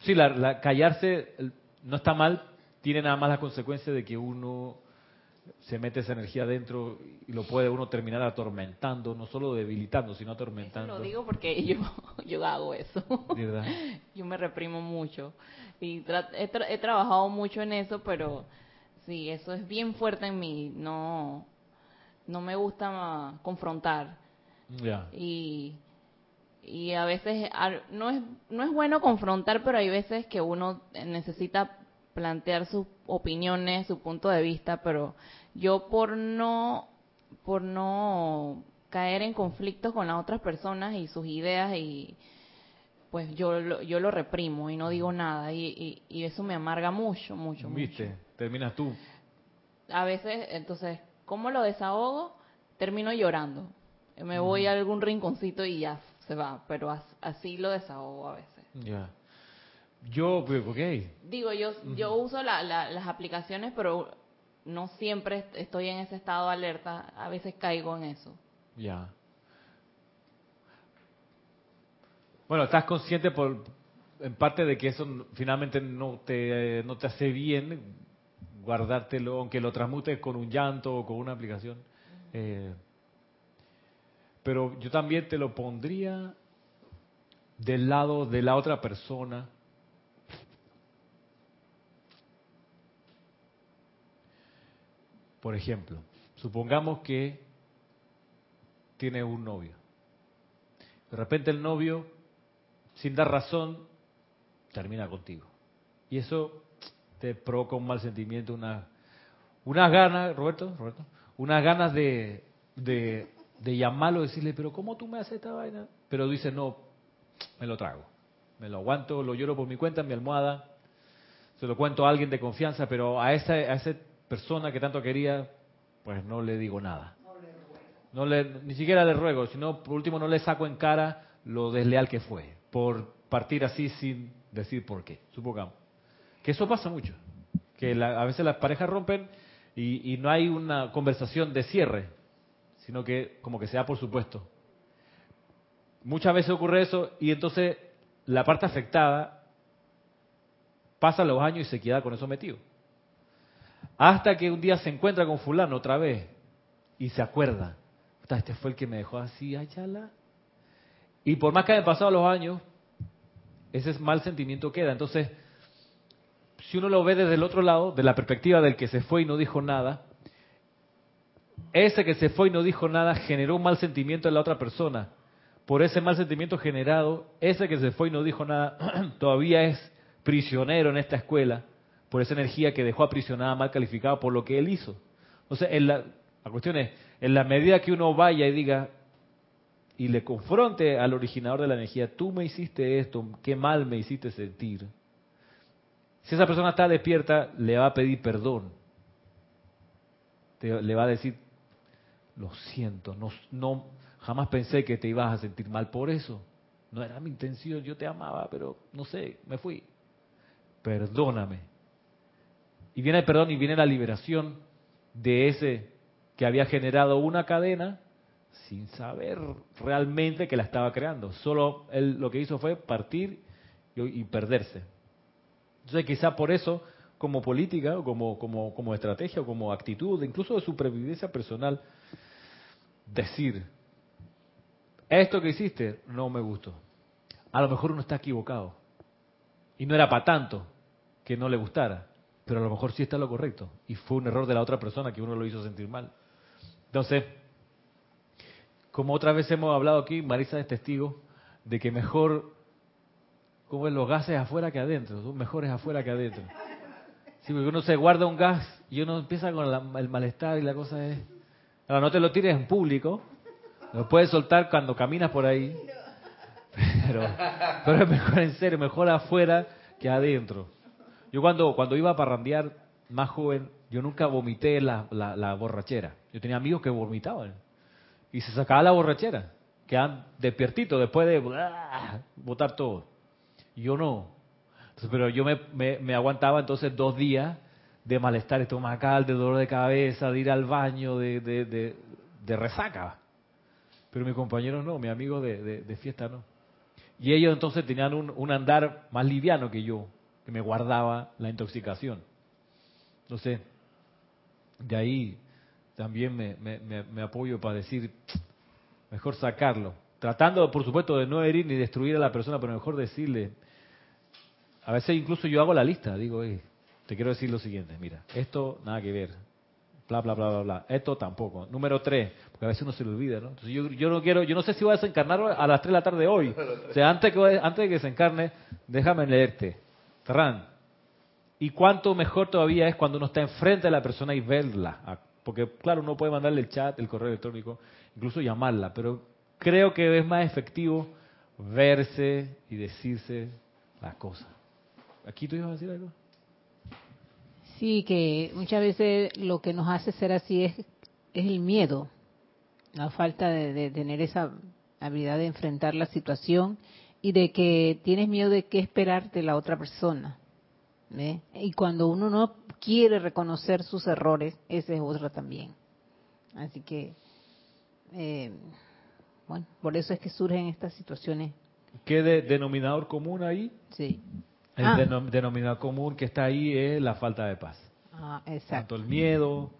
Sí, la, callarse no está mal, tiene nada más la consecuencia de que uno se mete esa energía adentro y lo puede uno terminar atormentando, no solo debilitando, sino atormentando. lo digo porque yo, yo hago eso. ¿verdad? Yo me reprimo mucho y he, he, trabajado mucho en eso, pero sí, eso es bien fuerte en mí. No, no me gusta confrontar. Ya. Y y a veces no es no es bueno confrontar, pero hay veces que uno necesita plantear sus opiniones, su punto de vista, pero yo por no por no caer en conflictos con las otras personas y sus ideas y pues yo lo, yo lo reprimo y no digo nada y, y, eso me amarga mucho, mucho, ¿Viste? Terminas tú. A veces, entonces, ¿cómo lo desahogo? Termino llorando. Me voy a algún rinconcito y ya se va, pero así lo desahogo a veces. Ya. Yo, pues, ok. Digo, yo, yo uso las aplicaciones, pero no siempre estoy en ese estado de alerta. A veces caigo en eso. Ya. Bueno, estás consciente por, en parte de que eso finalmente no te, no te hace bien guardártelo, aunque lo transmutes con un llanto o con una aplicación. Eh, pero yo también te lo pondría del lado de la otra persona. Por ejemplo, supongamos que tiene un novio. De repente el novio, sin dar razón, termina contigo. Y eso te provoca un mal sentimiento, una, unas ganas, Roberto, Roberto, unas ganas de, de de llamarlo decirle, pero ¿cómo tú me haces esta vaina? Pero dice, no, me lo trago. Me lo aguanto, lo lloro por mi cuenta, en mi almohada. Se lo cuento a alguien de confianza, pero a esa, a esa persona que tanto quería, pues no le digo nada. No le, ni siquiera le ruego, sino por último no le saco en cara lo desleal que fue, por partir así sin decir por qué, supongamos. Que eso pasa mucho, que a veces las parejas rompen y, y no hay una conversación de cierre, sino que como que sea por supuesto. Muchas veces ocurre eso y entonces la parte afectada pasa los años y se queda con eso metido. Hasta que un día se encuentra con fulano otra vez y se acuerda, este fue el que me dejó así, ayala. Y por más que hayan pasado los años, ese mal sentimiento queda. Entonces, si uno lo ve desde el otro lado, de la perspectiva del que se fue y no dijo nada, ese que se fue y no dijo nada generó un mal sentimiento en la otra persona. Por ese mal sentimiento generado, ese que se fue y no dijo nada todavía es prisionero en esta escuela por esa energía que dejó aprisionada, mal calificada por lo que él hizo. O sea, la, la cuestión es, en la medida que uno vaya y diga y le confronte al originador de la energía, tú me hiciste esto, qué mal me hiciste sentir. Si esa persona está despierta, le va a pedir perdón. le va a decir, lo siento, no, no, jamás pensé que te ibas a sentir mal por eso. No era mi intención, yo te amaba, pero no sé, me fui. Perdóname. Y viene el perdón y viene la liberación de ese que había generado una cadena sin saber realmente que la estaba creando. Solo él lo que hizo fue partir y, perderse. Entonces quizá por eso, como política, como, como, como estrategia, o como actitud, incluso de supervivencia personal, decir, esto que hiciste no me gustó. A lo mejor uno está equivocado. Y no era para tanto que no le gustara, pero a lo mejor sí está lo correcto. Y fue un error de la otra persona que uno lo hizo sentir mal. Entonces, como otra vez hemos hablado aquí, Marisa es testigo de que mejor, como es, los gases afuera que adentro, son mejores afuera que adentro. Sí, porque uno se guarda un gas y uno empieza con el malestar y la cosa es... Ahora, no te lo tires en público, lo puedes soltar cuando caminas por ahí, pero, pero es mejor en serio, mejor afuera que adentro. Yo cuando, cuando iba a parrandear más joven, yo nunca vomité la, la, borrachera. Yo tenía amigos que vomitaban y se sacaba la borrachera, quedan despiertitos después de botar todo. Yo no. pero yo me, me, aguantaba entonces dos días de malestar estomacal, de dolor de cabeza, de ir al baño, de, de, resaca. Pero mis compañeros no, mis amigos de, fiesta no. Y ellos entonces tenían un, un andar más liviano que yo, que me guardaba la intoxicación. Entonces, de ahí también me, me, apoyo para decir, mejor sacarlo. Tratando, por supuesto, de no herir ni destruir a la persona, pero mejor decirle. A veces incluso yo hago la lista, digo, te quiero decir lo siguiente, mira, esto nada que ver, bla, bla, bla, bla, bla, esto tampoco. Número tres, porque a veces uno se le olvida, ¿no? Entonces yo, yo no quiero, yo no sé si voy a desencarnar a las tres de la tarde hoy. O sea, antes, que, antes de que se encarne, déjame leerte. Ferran, y cuánto mejor todavía es cuando uno está enfrente de la persona y verla. Porque claro, uno puede mandarle el chat, el correo electrónico, incluso llamarla, pero creo que es más efectivo verse y decirse las cosas. ¿Aquí tú ibas a decir algo? Sí, que muchas veces lo que nos hace ser así es, es el miedo, la falta de, de tener esa habilidad de enfrentar la situación y de que tienes miedo de qué esperar de la otra persona. Y cuando uno no quiere reconocer sus errores, ese es otro también. Así que, eh, bueno, por eso es que surgen estas situaciones. ¿Qué denominador común ahí? Sí. El ah. denominador común que está ahí es la falta de paz. Ah, exacto. Tanto el miedo,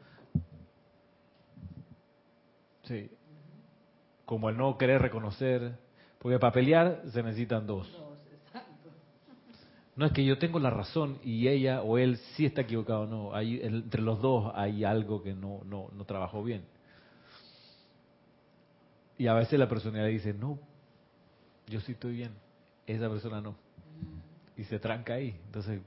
sí, como el no querer reconocer, porque para pelear se necesitan dos. No es que yo tengo la razón y ella o él sí está equivocado, no. Hay, entre los dos hay algo que no, no, no trabajó bien. Y a veces la personalidad dice, no, yo sí estoy bien, esa persona no. Y se tranca ahí. Entonces,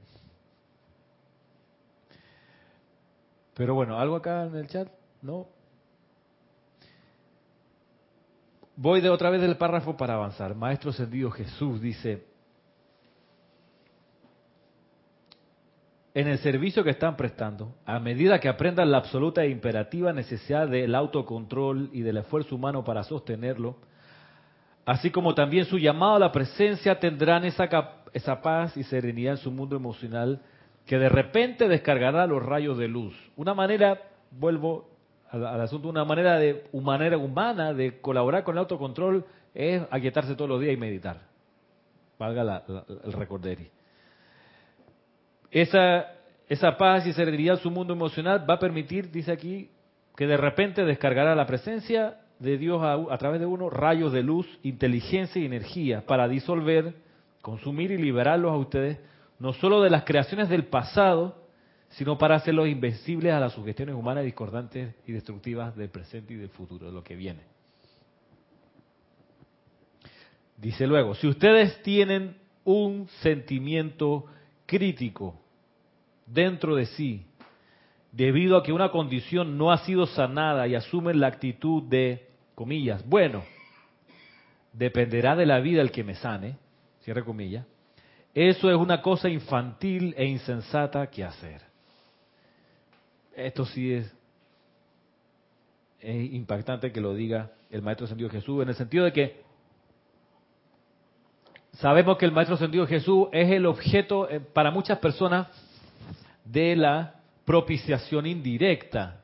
pero bueno, algo acá en el chat, ¿no? Voy de otra vez del párrafo para avanzar. Maestro Sendido Jesús dice, en el servicio que están prestando, a medida que aprendan la absoluta e imperativa necesidad del autocontrol y del esfuerzo humano para sostenerlo, así como también su llamado a la presencia, tendrán esa, esa paz y serenidad en su mundo emocional que de repente descargará los rayos de luz. Una manera, vuelvo al, asunto, una manera, de, manera humana de colaborar con el autocontrol es aquietarse todos los días y meditar. Valga el recorderi esa, esa paz y serenidad en su mundo emocional va a permitir, dice aquí, que de repente descargará la presencia de Dios a, través de uno rayos de luz, inteligencia y energía para disolver, consumir y liberarlos a ustedes, no solo de las creaciones del pasado, sino para hacerlos invencibles a las sugestiones humanas discordantes y destructivas del presente y del futuro, de lo que viene. Dice luego, si ustedes tienen un sentimiento crítico dentro de sí, debido a que una condición no ha sido sanada y asumen la actitud de, comillas, bueno, dependerá de la vida el que me sane, cierre comillas, eso es una cosa infantil e insensata que hacer. Esto sí es, es impactante que lo diga el Maestro Sentido Jesús, en el sentido de que sabemos que el Maestro Sentido Jesús es el objeto eh, para muchas personas de la propiciación indirecta,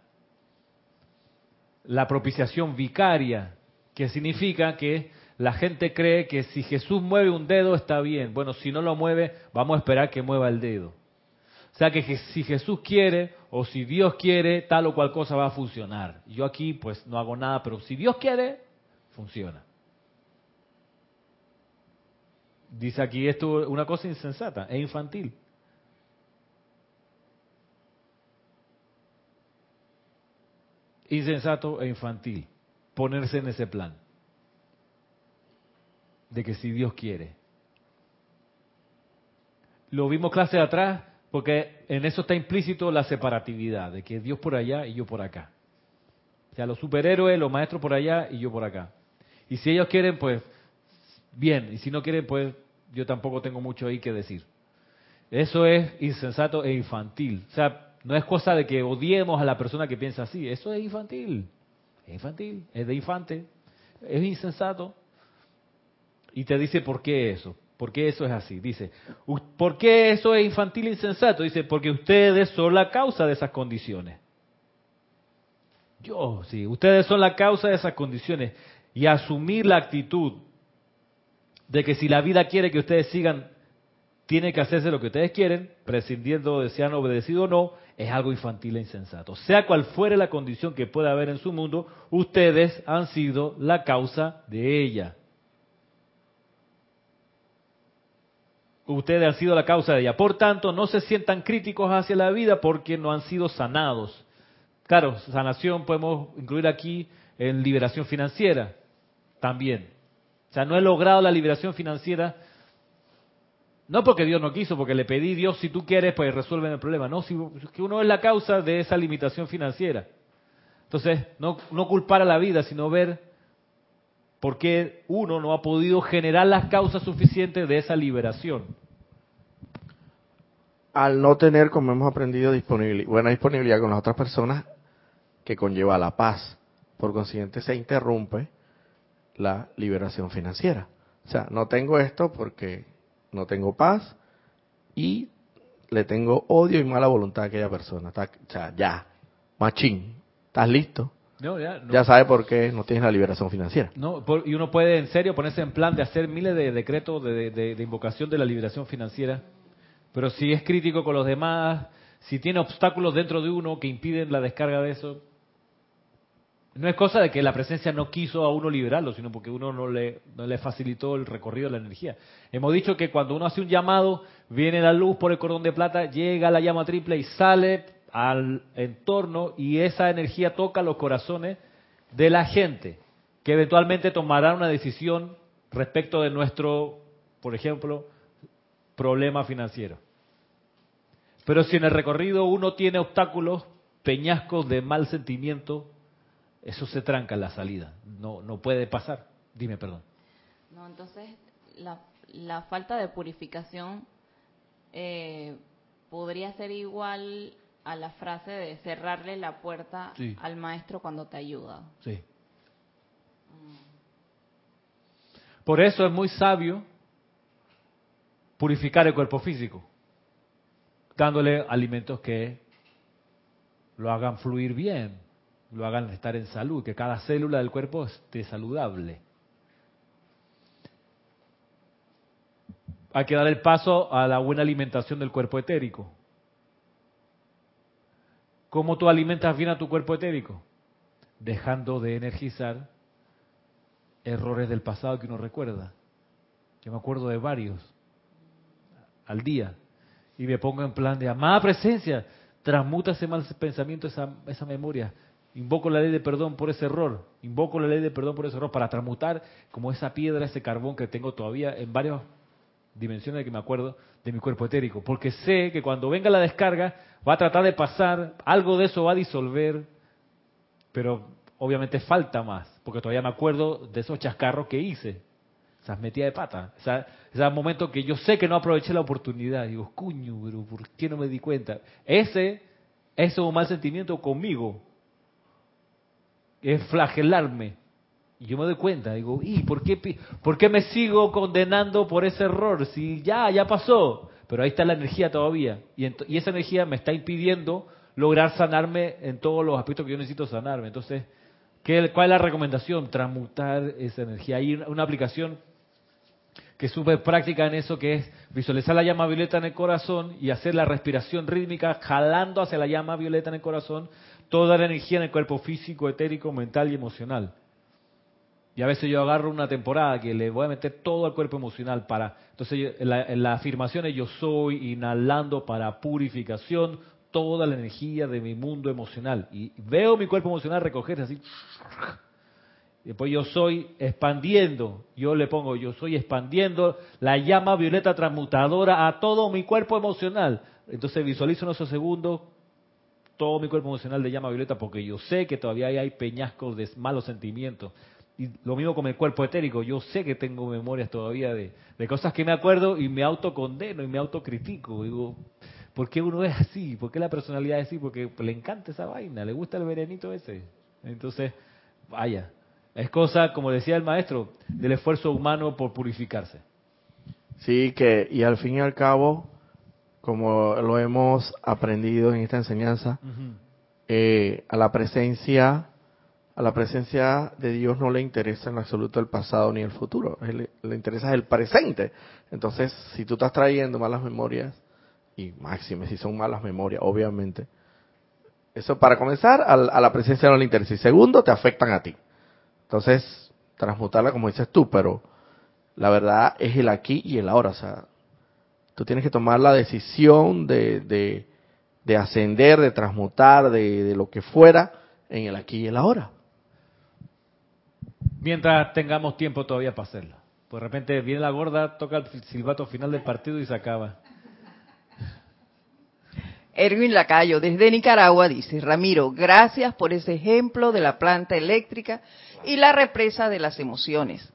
la propiciación vicaria, que significa que la gente cree que si Jesús mueve un dedo está bien. Bueno, si no lo mueve, vamos a esperar que mueva el dedo. O sea que si Jesús quiere o si Dios quiere, tal o cual cosa va a funcionar. Yo aquí pues no hago nada, pero si Dios quiere, funciona. Dice aquí esto una cosa insensata, es infantil. Insensato e infantil ponerse en ese plan de que si Dios quiere. Lo vimos clase de atrás porque en eso está implícito la separatividad, de que Dios por allá y yo por acá. O sea, los superhéroes, los maestros por allá y yo por acá. Y si ellos quieren, pues bien, y si no quieren, pues yo tampoco tengo mucho ahí que decir. Eso es insensato e infantil. O sea, no es cosa de que odiemos a la persona que piensa así, eso es infantil. Es infantil, es de infante, es insensato. Y te dice por qué eso. ¿Por qué eso es así? Dice, ¿por qué eso es infantil e insensato? Dice, porque ustedes son la causa de esas condiciones. Yo, sí, ustedes son la causa de esas condiciones. Y asumir la actitud de que si la vida quiere que ustedes sigan, tiene que hacerse lo que ustedes quieren, prescindiendo de si han obedecido o no, es algo infantil e insensato. Sea cual fuere la condición que pueda haber en su mundo, ustedes han sido la causa de ella. Ustedes han sido la causa de ella. Por tanto, no se sientan críticos hacia la vida porque no han sido sanados. Claro, sanación podemos incluir aquí en liberación financiera también. O sea, no he logrado la liberación financiera, no porque Dios no quiso, porque le pedí, Dios, si tú quieres, pues resuelven el problema. No, si, que uno es la causa de esa limitación financiera. Entonces, no, no culpar a la vida, sino ver porque uno no ha podido generar las causas suficientes de esa liberación. Al no tener, como hemos aprendido, buena disponibilidad con las otras personas, que conlleva la paz. Por consiguiente, se interrumpe la liberación financiera. O sea, no tengo esto porque no tengo paz y le tengo odio y mala voluntad a aquella persona. o sea, ya, machín, ¿estás listo? Ya, sabe por qué no tienes la liberación financiera. No, y uno puede en serio ponerse en plan de hacer miles de decretos de, invocación de la liberación financiera, pero si es crítico con los demás, si tiene obstáculos dentro de uno que impiden la descarga de eso, no es cosa de que la presencia no quiso a uno liberarlo, sino porque uno no le, no le facilitó el recorrido de la energía. Hemos dicho que cuando uno hace un llamado, viene la luz por el cordón de plata, llega la llama triple y sale al entorno y esa energía toca los corazones de la gente, que eventualmente tomará una decisión respecto de nuestro, por ejemplo, problema financiero. Pero si en el recorrido uno tiene obstáculos, peñascos de mal sentimiento, eso se tranca en la salida. No, no puede pasar. Dime, perdón. No, entonces la, la falta de purificación eh, podría ser igual a la frase de cerrarle la puerta al maestro cuando te ayuda. Sí. Por eso es muy sabio purificar el cuerpo físico, dándole alimentos que lo hagan fluir bien, lo hagan estar en salud, que cada célula del cuerpo esté saludable. Hay que dar el paso a la buena alimentación del cuerpo etérico. ¿Cómo tú alimentas bien a tu cuerpo etérico? Dejando de energizar errores del pasado que uno recuerda. Yo me acuerdo de varios al día. Y me pongo en plan de amada presencia, transmuta ese mal pensamiento, esa, esa memoria. Invoco la ley de perdón por ese error. Invoco la ley de perdón por ese error para transmutar como esa piedra, ese carbón que tengo todavía en varias dimensiones de que me acuerdo de mi cuerpo etérico. Porque sé que cuando venga la descarga va a tratar de pasar, algo de eso va a disolver, pero obviamente falta más, porque todavía me acuerdo de esos chascarros que hice, esas metidas de pata, ese momento que yo sé que no aproveché la oportunidad. Digo, cuño, pero ¿por qué no me di cuenta? Ese, es un mal sentimiento conmigo, es flagelarme. Y yo me doy cuenta, digo, ¿y por qué, por qué me sigo condenando por ese error? Si ya, ya pasó. Pero ahí está la energía todavía. Y, esa energía me está impidiendo lograr sanarme en todos los aspectos que yo necesito sanarme. Entonces, ¿qué, ¿cuál es la recomendación? Transmutar esa energía. Hay una aplicación que es súper práctica en eso, que es visualizar la llama violeta en el corazón y hacer la respiración rítmica, jalando hacia la llama violeta en el corazón toda la energía en el cuerpo físico, etérico, mental y emocional. Y a veces yo agarro una temporada que le voy a meter todo al cuerpo emocional para... Entonces en la, la afirmación es yo soy inhalando para purificación toda la energía de mi mundo emocional. Y veo mi cuerpo emocional recogerse así. Después yo soy expandiendo, yo le pongo, yo soy expandiendo la llama violeta transmutadora a todo mi cuerpo emocional. Entonces visualizo en esos segundos todo mi cuerpo emocional de llama violeta porque yo sé que todavía hay peñascos de malos sentimientos. Y lo mismo con el cuerpo etérico, yo sé que tengo memorias todavía de, cosas que me acuerdo y me autocondeno y me autocritico. Digo, ¿por qué uno es así? ¿Por qué la personalidad es así? Porque le encanta esa vaina, le gusta el venenito ese. Entonces, vaya, es cosa, como decía el maestro, del esfuerzo humano por purificarse. Sí, que, y al fin y al cabo, como lo hemos aprendido en esta enseñanza, eh, a la presencia, a la presencia de Dios no le interesa en absoluto el pasado ni el futuro, le, interesa el presente. Entonces, si tú estás trayendo malas memorias, y máxime si son malas memorias, obviamente, eso para comenzar, a, la presencia no le interesa. Y segundo, te afectan a ti. Entonces, transmutarla como dices tú, pero la verdad es el aquí y el ahora. O sea, Tú tienes que tomar la decisión de, de, ascender, de transmutar, de, lo que fuera en el aquí y el ahora. Mientras tengamos tiempo todavía para hacerlo. Pues de repente viene la gorda, toca el silbato final del partido y se acaba. Erwin Lacayo, desde Nicaragua, dice, Ramiro, gracias por ese ejemplo de la planta eléctrica y la represa de las emociones.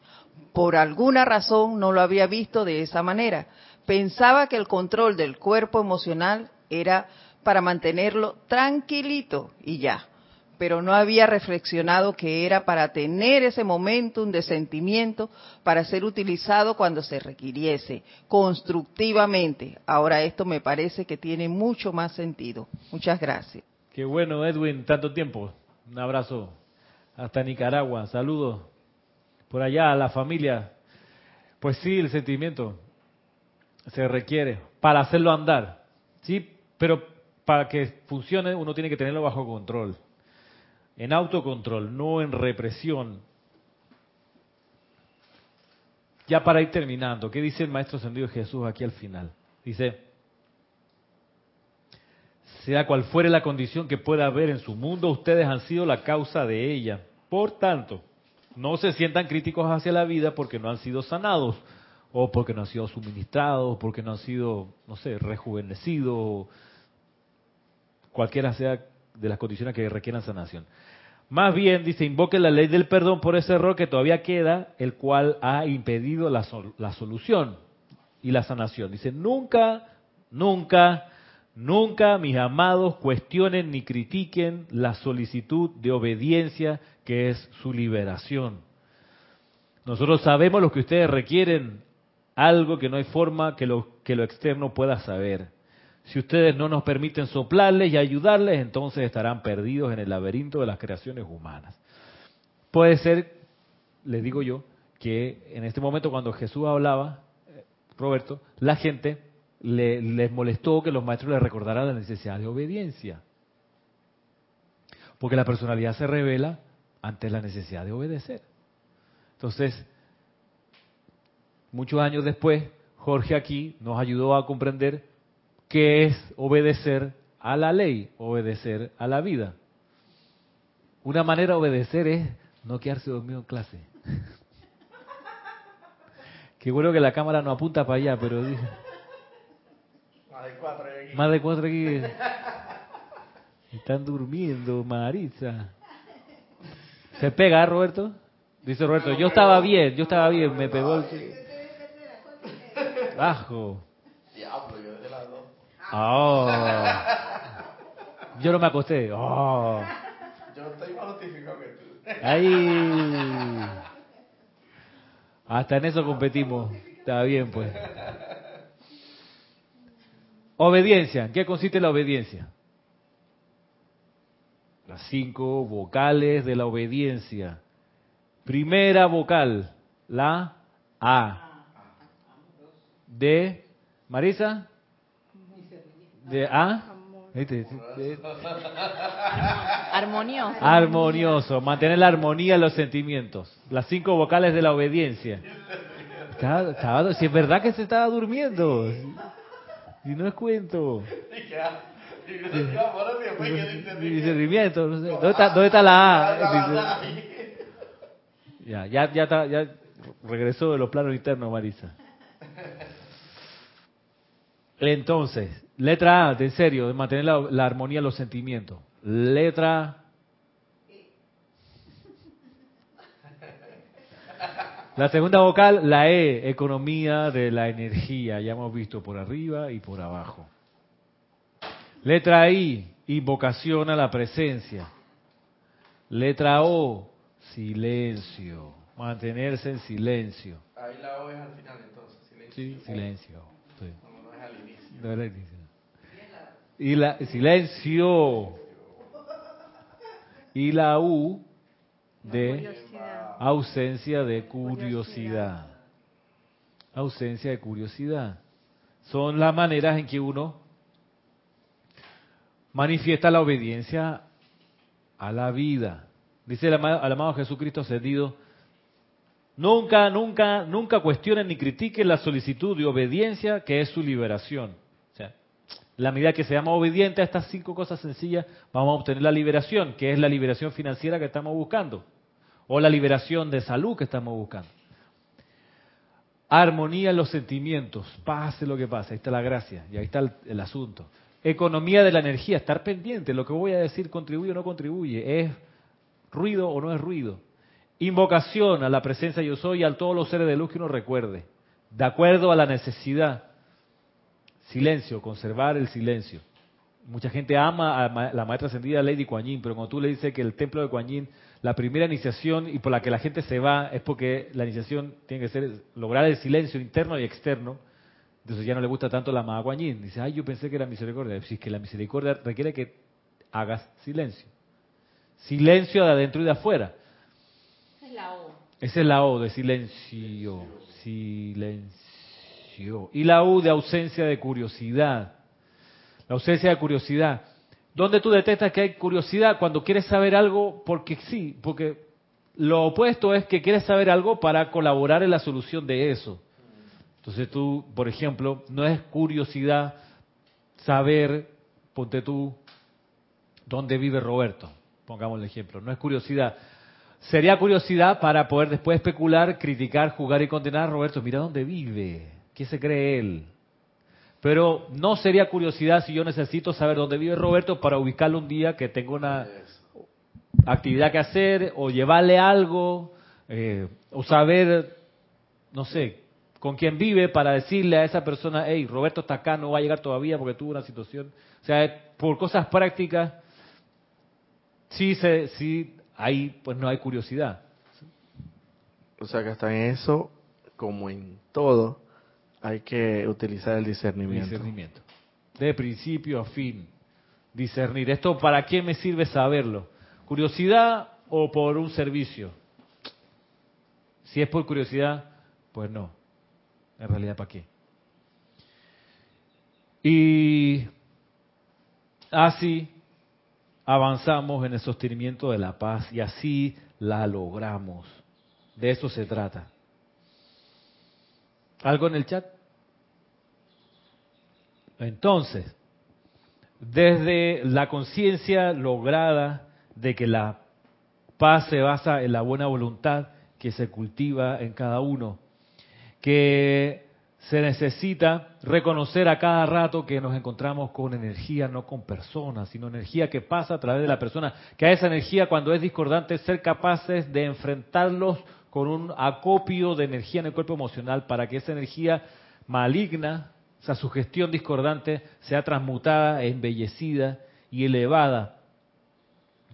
Por alguna razón no lo había visto de esa manera pensaba que el control del cuerpo emocional era para mantenerlo tranquilito y ya, pero no había reflexionado que era para tener ese momentum de sentimiento para ser utilizado cuando se requiriese, constructivamente. Ahora esto me parece que tiene mucho más sentido. Muchas gracias. Qué bueno, Edwin, tanto tiempo. Un abrazo hasta Nicaragua. Saludos por allá a la familia. Pues sí, el sentimiento se requiere para hacerlo andar. ¿sí? Pero para que funcione uno tiene que tenerlo bajo control. En autocontrol, no en represión. Ya para ir terminando, ¿qué dice el Maestro Ascendido Jesús aquí al final? Dice, sea cual fuere la condición que pueda haber en su mundo, ustedes han sido la causa de ella. Por tanto, no se sientan críticos hacia la vida porque no han sido sanados o porque no han sido suministrados, porque no han sido, no sé, rejuvenecidos, cualquiera sea de las condiciones que requieran sanación. Más bien, dice, invoque la ley del perdón por ese error que todavía queda, el cual ha impedido la, la solución y la sanación. Dice, nunca, nunca, nunca, mis amados, cuestionen ni critiquen la solicitud de obediencia que es su liberación. Nosotros sabemos lo que ustedes requieren algo que no hay forma que lo, que lo externo pueda saber. Si ustedes no nos permiten soplarles y ayudarles, entonces estarán perdidos en el laberinto de las creaciones humanas. Puede ser, les digo yo, que en este momento cuando Jesús hablaba, Roberto, la gente le, les molestó que los maestros les recordaran la necesidad de obediencia. Porque la personalidad se revela ante la necesidad de obedecer. Entonces, muchos años después, Jorge aquí nos ayudó a comprender qué es obedecer a la ley, obedecer a la vida. Una manera de obedecer es no quedarse dormido en clase. Qué bueno que la cámara no apunta para allá, pero dije... Más de cuatro aquí. Más de cuatro aquí. Están durmiendo, Marisa. ¿Se pega, Roberto? Dice Roberto, yo estaba bien, yo estaba bien, me pegó el... Bajo. Diablo, yo de las dos. Oh. Yo no me acosté. Oh. Yo estoy más notificado que tú. Ahí. Hasta en eso competimos. Está bien, pues. Obediencia. ¿En qué consiste la obediencia? Las cinco vocales de la obediencia. Primera vocal, la A. De Marisa. De A. Armonioso. Armonioso. Mantener la armonía en los sentimientos. Las cinco vocales de la obediencia. si es verdad que se estaba durmiendo. Y no es cuento. Discernimiento. ¿Dónde está, ¿Dónde está la A? Ya, ya, ya, está, ya regresó de los planos internos, Marisa. Entonces, letra A, de serio, de mantener la, armonía de los sentimientos. Letra La segunda vocal, la E, economía de la energía. Ya hemos visto por arriba y por abajo. Letra I, invocación a la presencia. Letra O, silencio. Mantenerse en silencio. Ahí la O es al final entonces, silencio. Sí, silencio. No, no es al inicio. No es al inicio. Y la silencio. Y la U de ausencia de curiosidad. Ausencia de curiosidad. Son las maneras en que uno manifiesta la obediencia a la vida. Dice el amado, el amado Jesucristo ascendido, nunca, nunca, nunca cuestionen ni critiquen la solicitud de obediencia que es su liberación. La medida que seamos obedientes a estas cinco cosas sencillas, vamos a obtener la liberación, que es la liberación financiera que estamos buscando, o la liberación de salud que estamos buscando. Armonía en los sentimientos, pase lo que pase, ahí está la gracia y ahí está el asunto. Economía de la energía, estar pendiente, lo que voy a decir contribuye o no contribuye, es ruido o no es ruido. Invocación a la presencia yo soy y a todos los seres de luz que uno recuerde, de acuerdo a la necesidad. Silencio, conservar el silencio. Mucha gente ama a la maestra ascendida Lady Kuan Yin, pero cuando tú le dices que el templo de Kuan Yin, la primera iniciación y por la que la gente se va es porque la iniciación tiene que ser lograr el silencio interno y externo entonces ya no le gusta tanto la amada Dice, ay, yo pensé que era misericordia. Si es que la misericordia requiere que hagas silencio. Silencio de adentro y de afuera. Esa es la O. Esa es la O de silencio. Silencio. Y la U de ausencia de curiosidad. La ausencia de curiosidad. ¿Dónde tú detectas que hay curiosidad? Cuando quieres saber algo porque sí, porque lo opuesto es que quieres saber algo para colaborar en la solución de eso. Entonces tú, por ejemplo, no es curiosidad saber, ponte tú, dónde vive Roberto, pongamos el ejemplo, no es curiosidad. Sería curiosidad para poder después especular, criticar, jugar y condenar a Roberto, mira dónde vive, qué se cree él. Pero no sería curiosidad si yo necesito saber dónde vive Roberto para ubicarlo un día que tengo una actividad que hacer o llevarle algo eh, o saber, no sé, con quien vive para decirle a esa persona, hey, Roberto está acá, no va a llegar todavía porque tuvo una situación. O sea, por cosas prácticas, sí, se, sí, ahí pues no hay curiosidad. O sea que hasta en eso, como en todo, hay que utilizar el discernimiento. Discernimiento. De principio a fin. Discernir. ¿Esto para qué me sirve saberlo? ¿Curiosidad o por un servicio? Si es por curiosidad, pues no en realidad para qué. Y así avanzamos en el sostenimiento de la paz y así la logramos. De eso se trata. ¿Algo en el chat? Entonces, desde la conciencia lograda de que la paz se basa en la buena voluntad que se cultiva en cada uno, que se necesita reconocer a cada rato que nos encontramos con energía, no con personas, sino energía que pasa a través de la persona, que a esa energía cuando es discordante ser capaces de enfrentarlos con un acopio de energía en el cuerpo emocional para que esa energía maligna, esa sugestión discordante, sea transmutada, embellecida y elevada.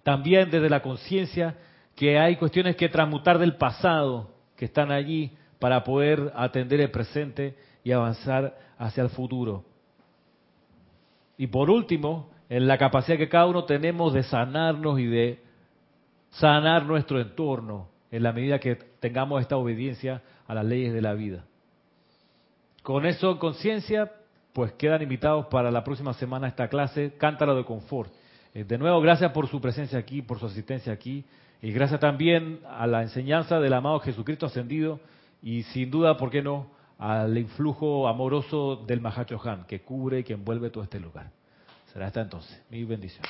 También desde la conciencia que hay cuestiones que transmutar del pasado, que están allí para poder atender el presente y avanzar hacia el futuro. Y por último, en la capacidad que cada uno tenemos de sanarnos y de sanar nuestro entorno en la medida que tengamos esta obediencia a las leyes de la vida. Con eso en conciencia, pues quedan invitados para la próxima semana a esta clase, Cántaro de Confort. Eh, de nuevo, gracias por su presencia aquí, por su asistencia aquí, y gracias también a la enseñanza del amado Jesucristo ascendido, y sin duda, ¿por qué no?, al influjo amoroso del Mahacho Han, que cubre y que envuelve todo este lugar. Será hasta entonces. Mi bendición.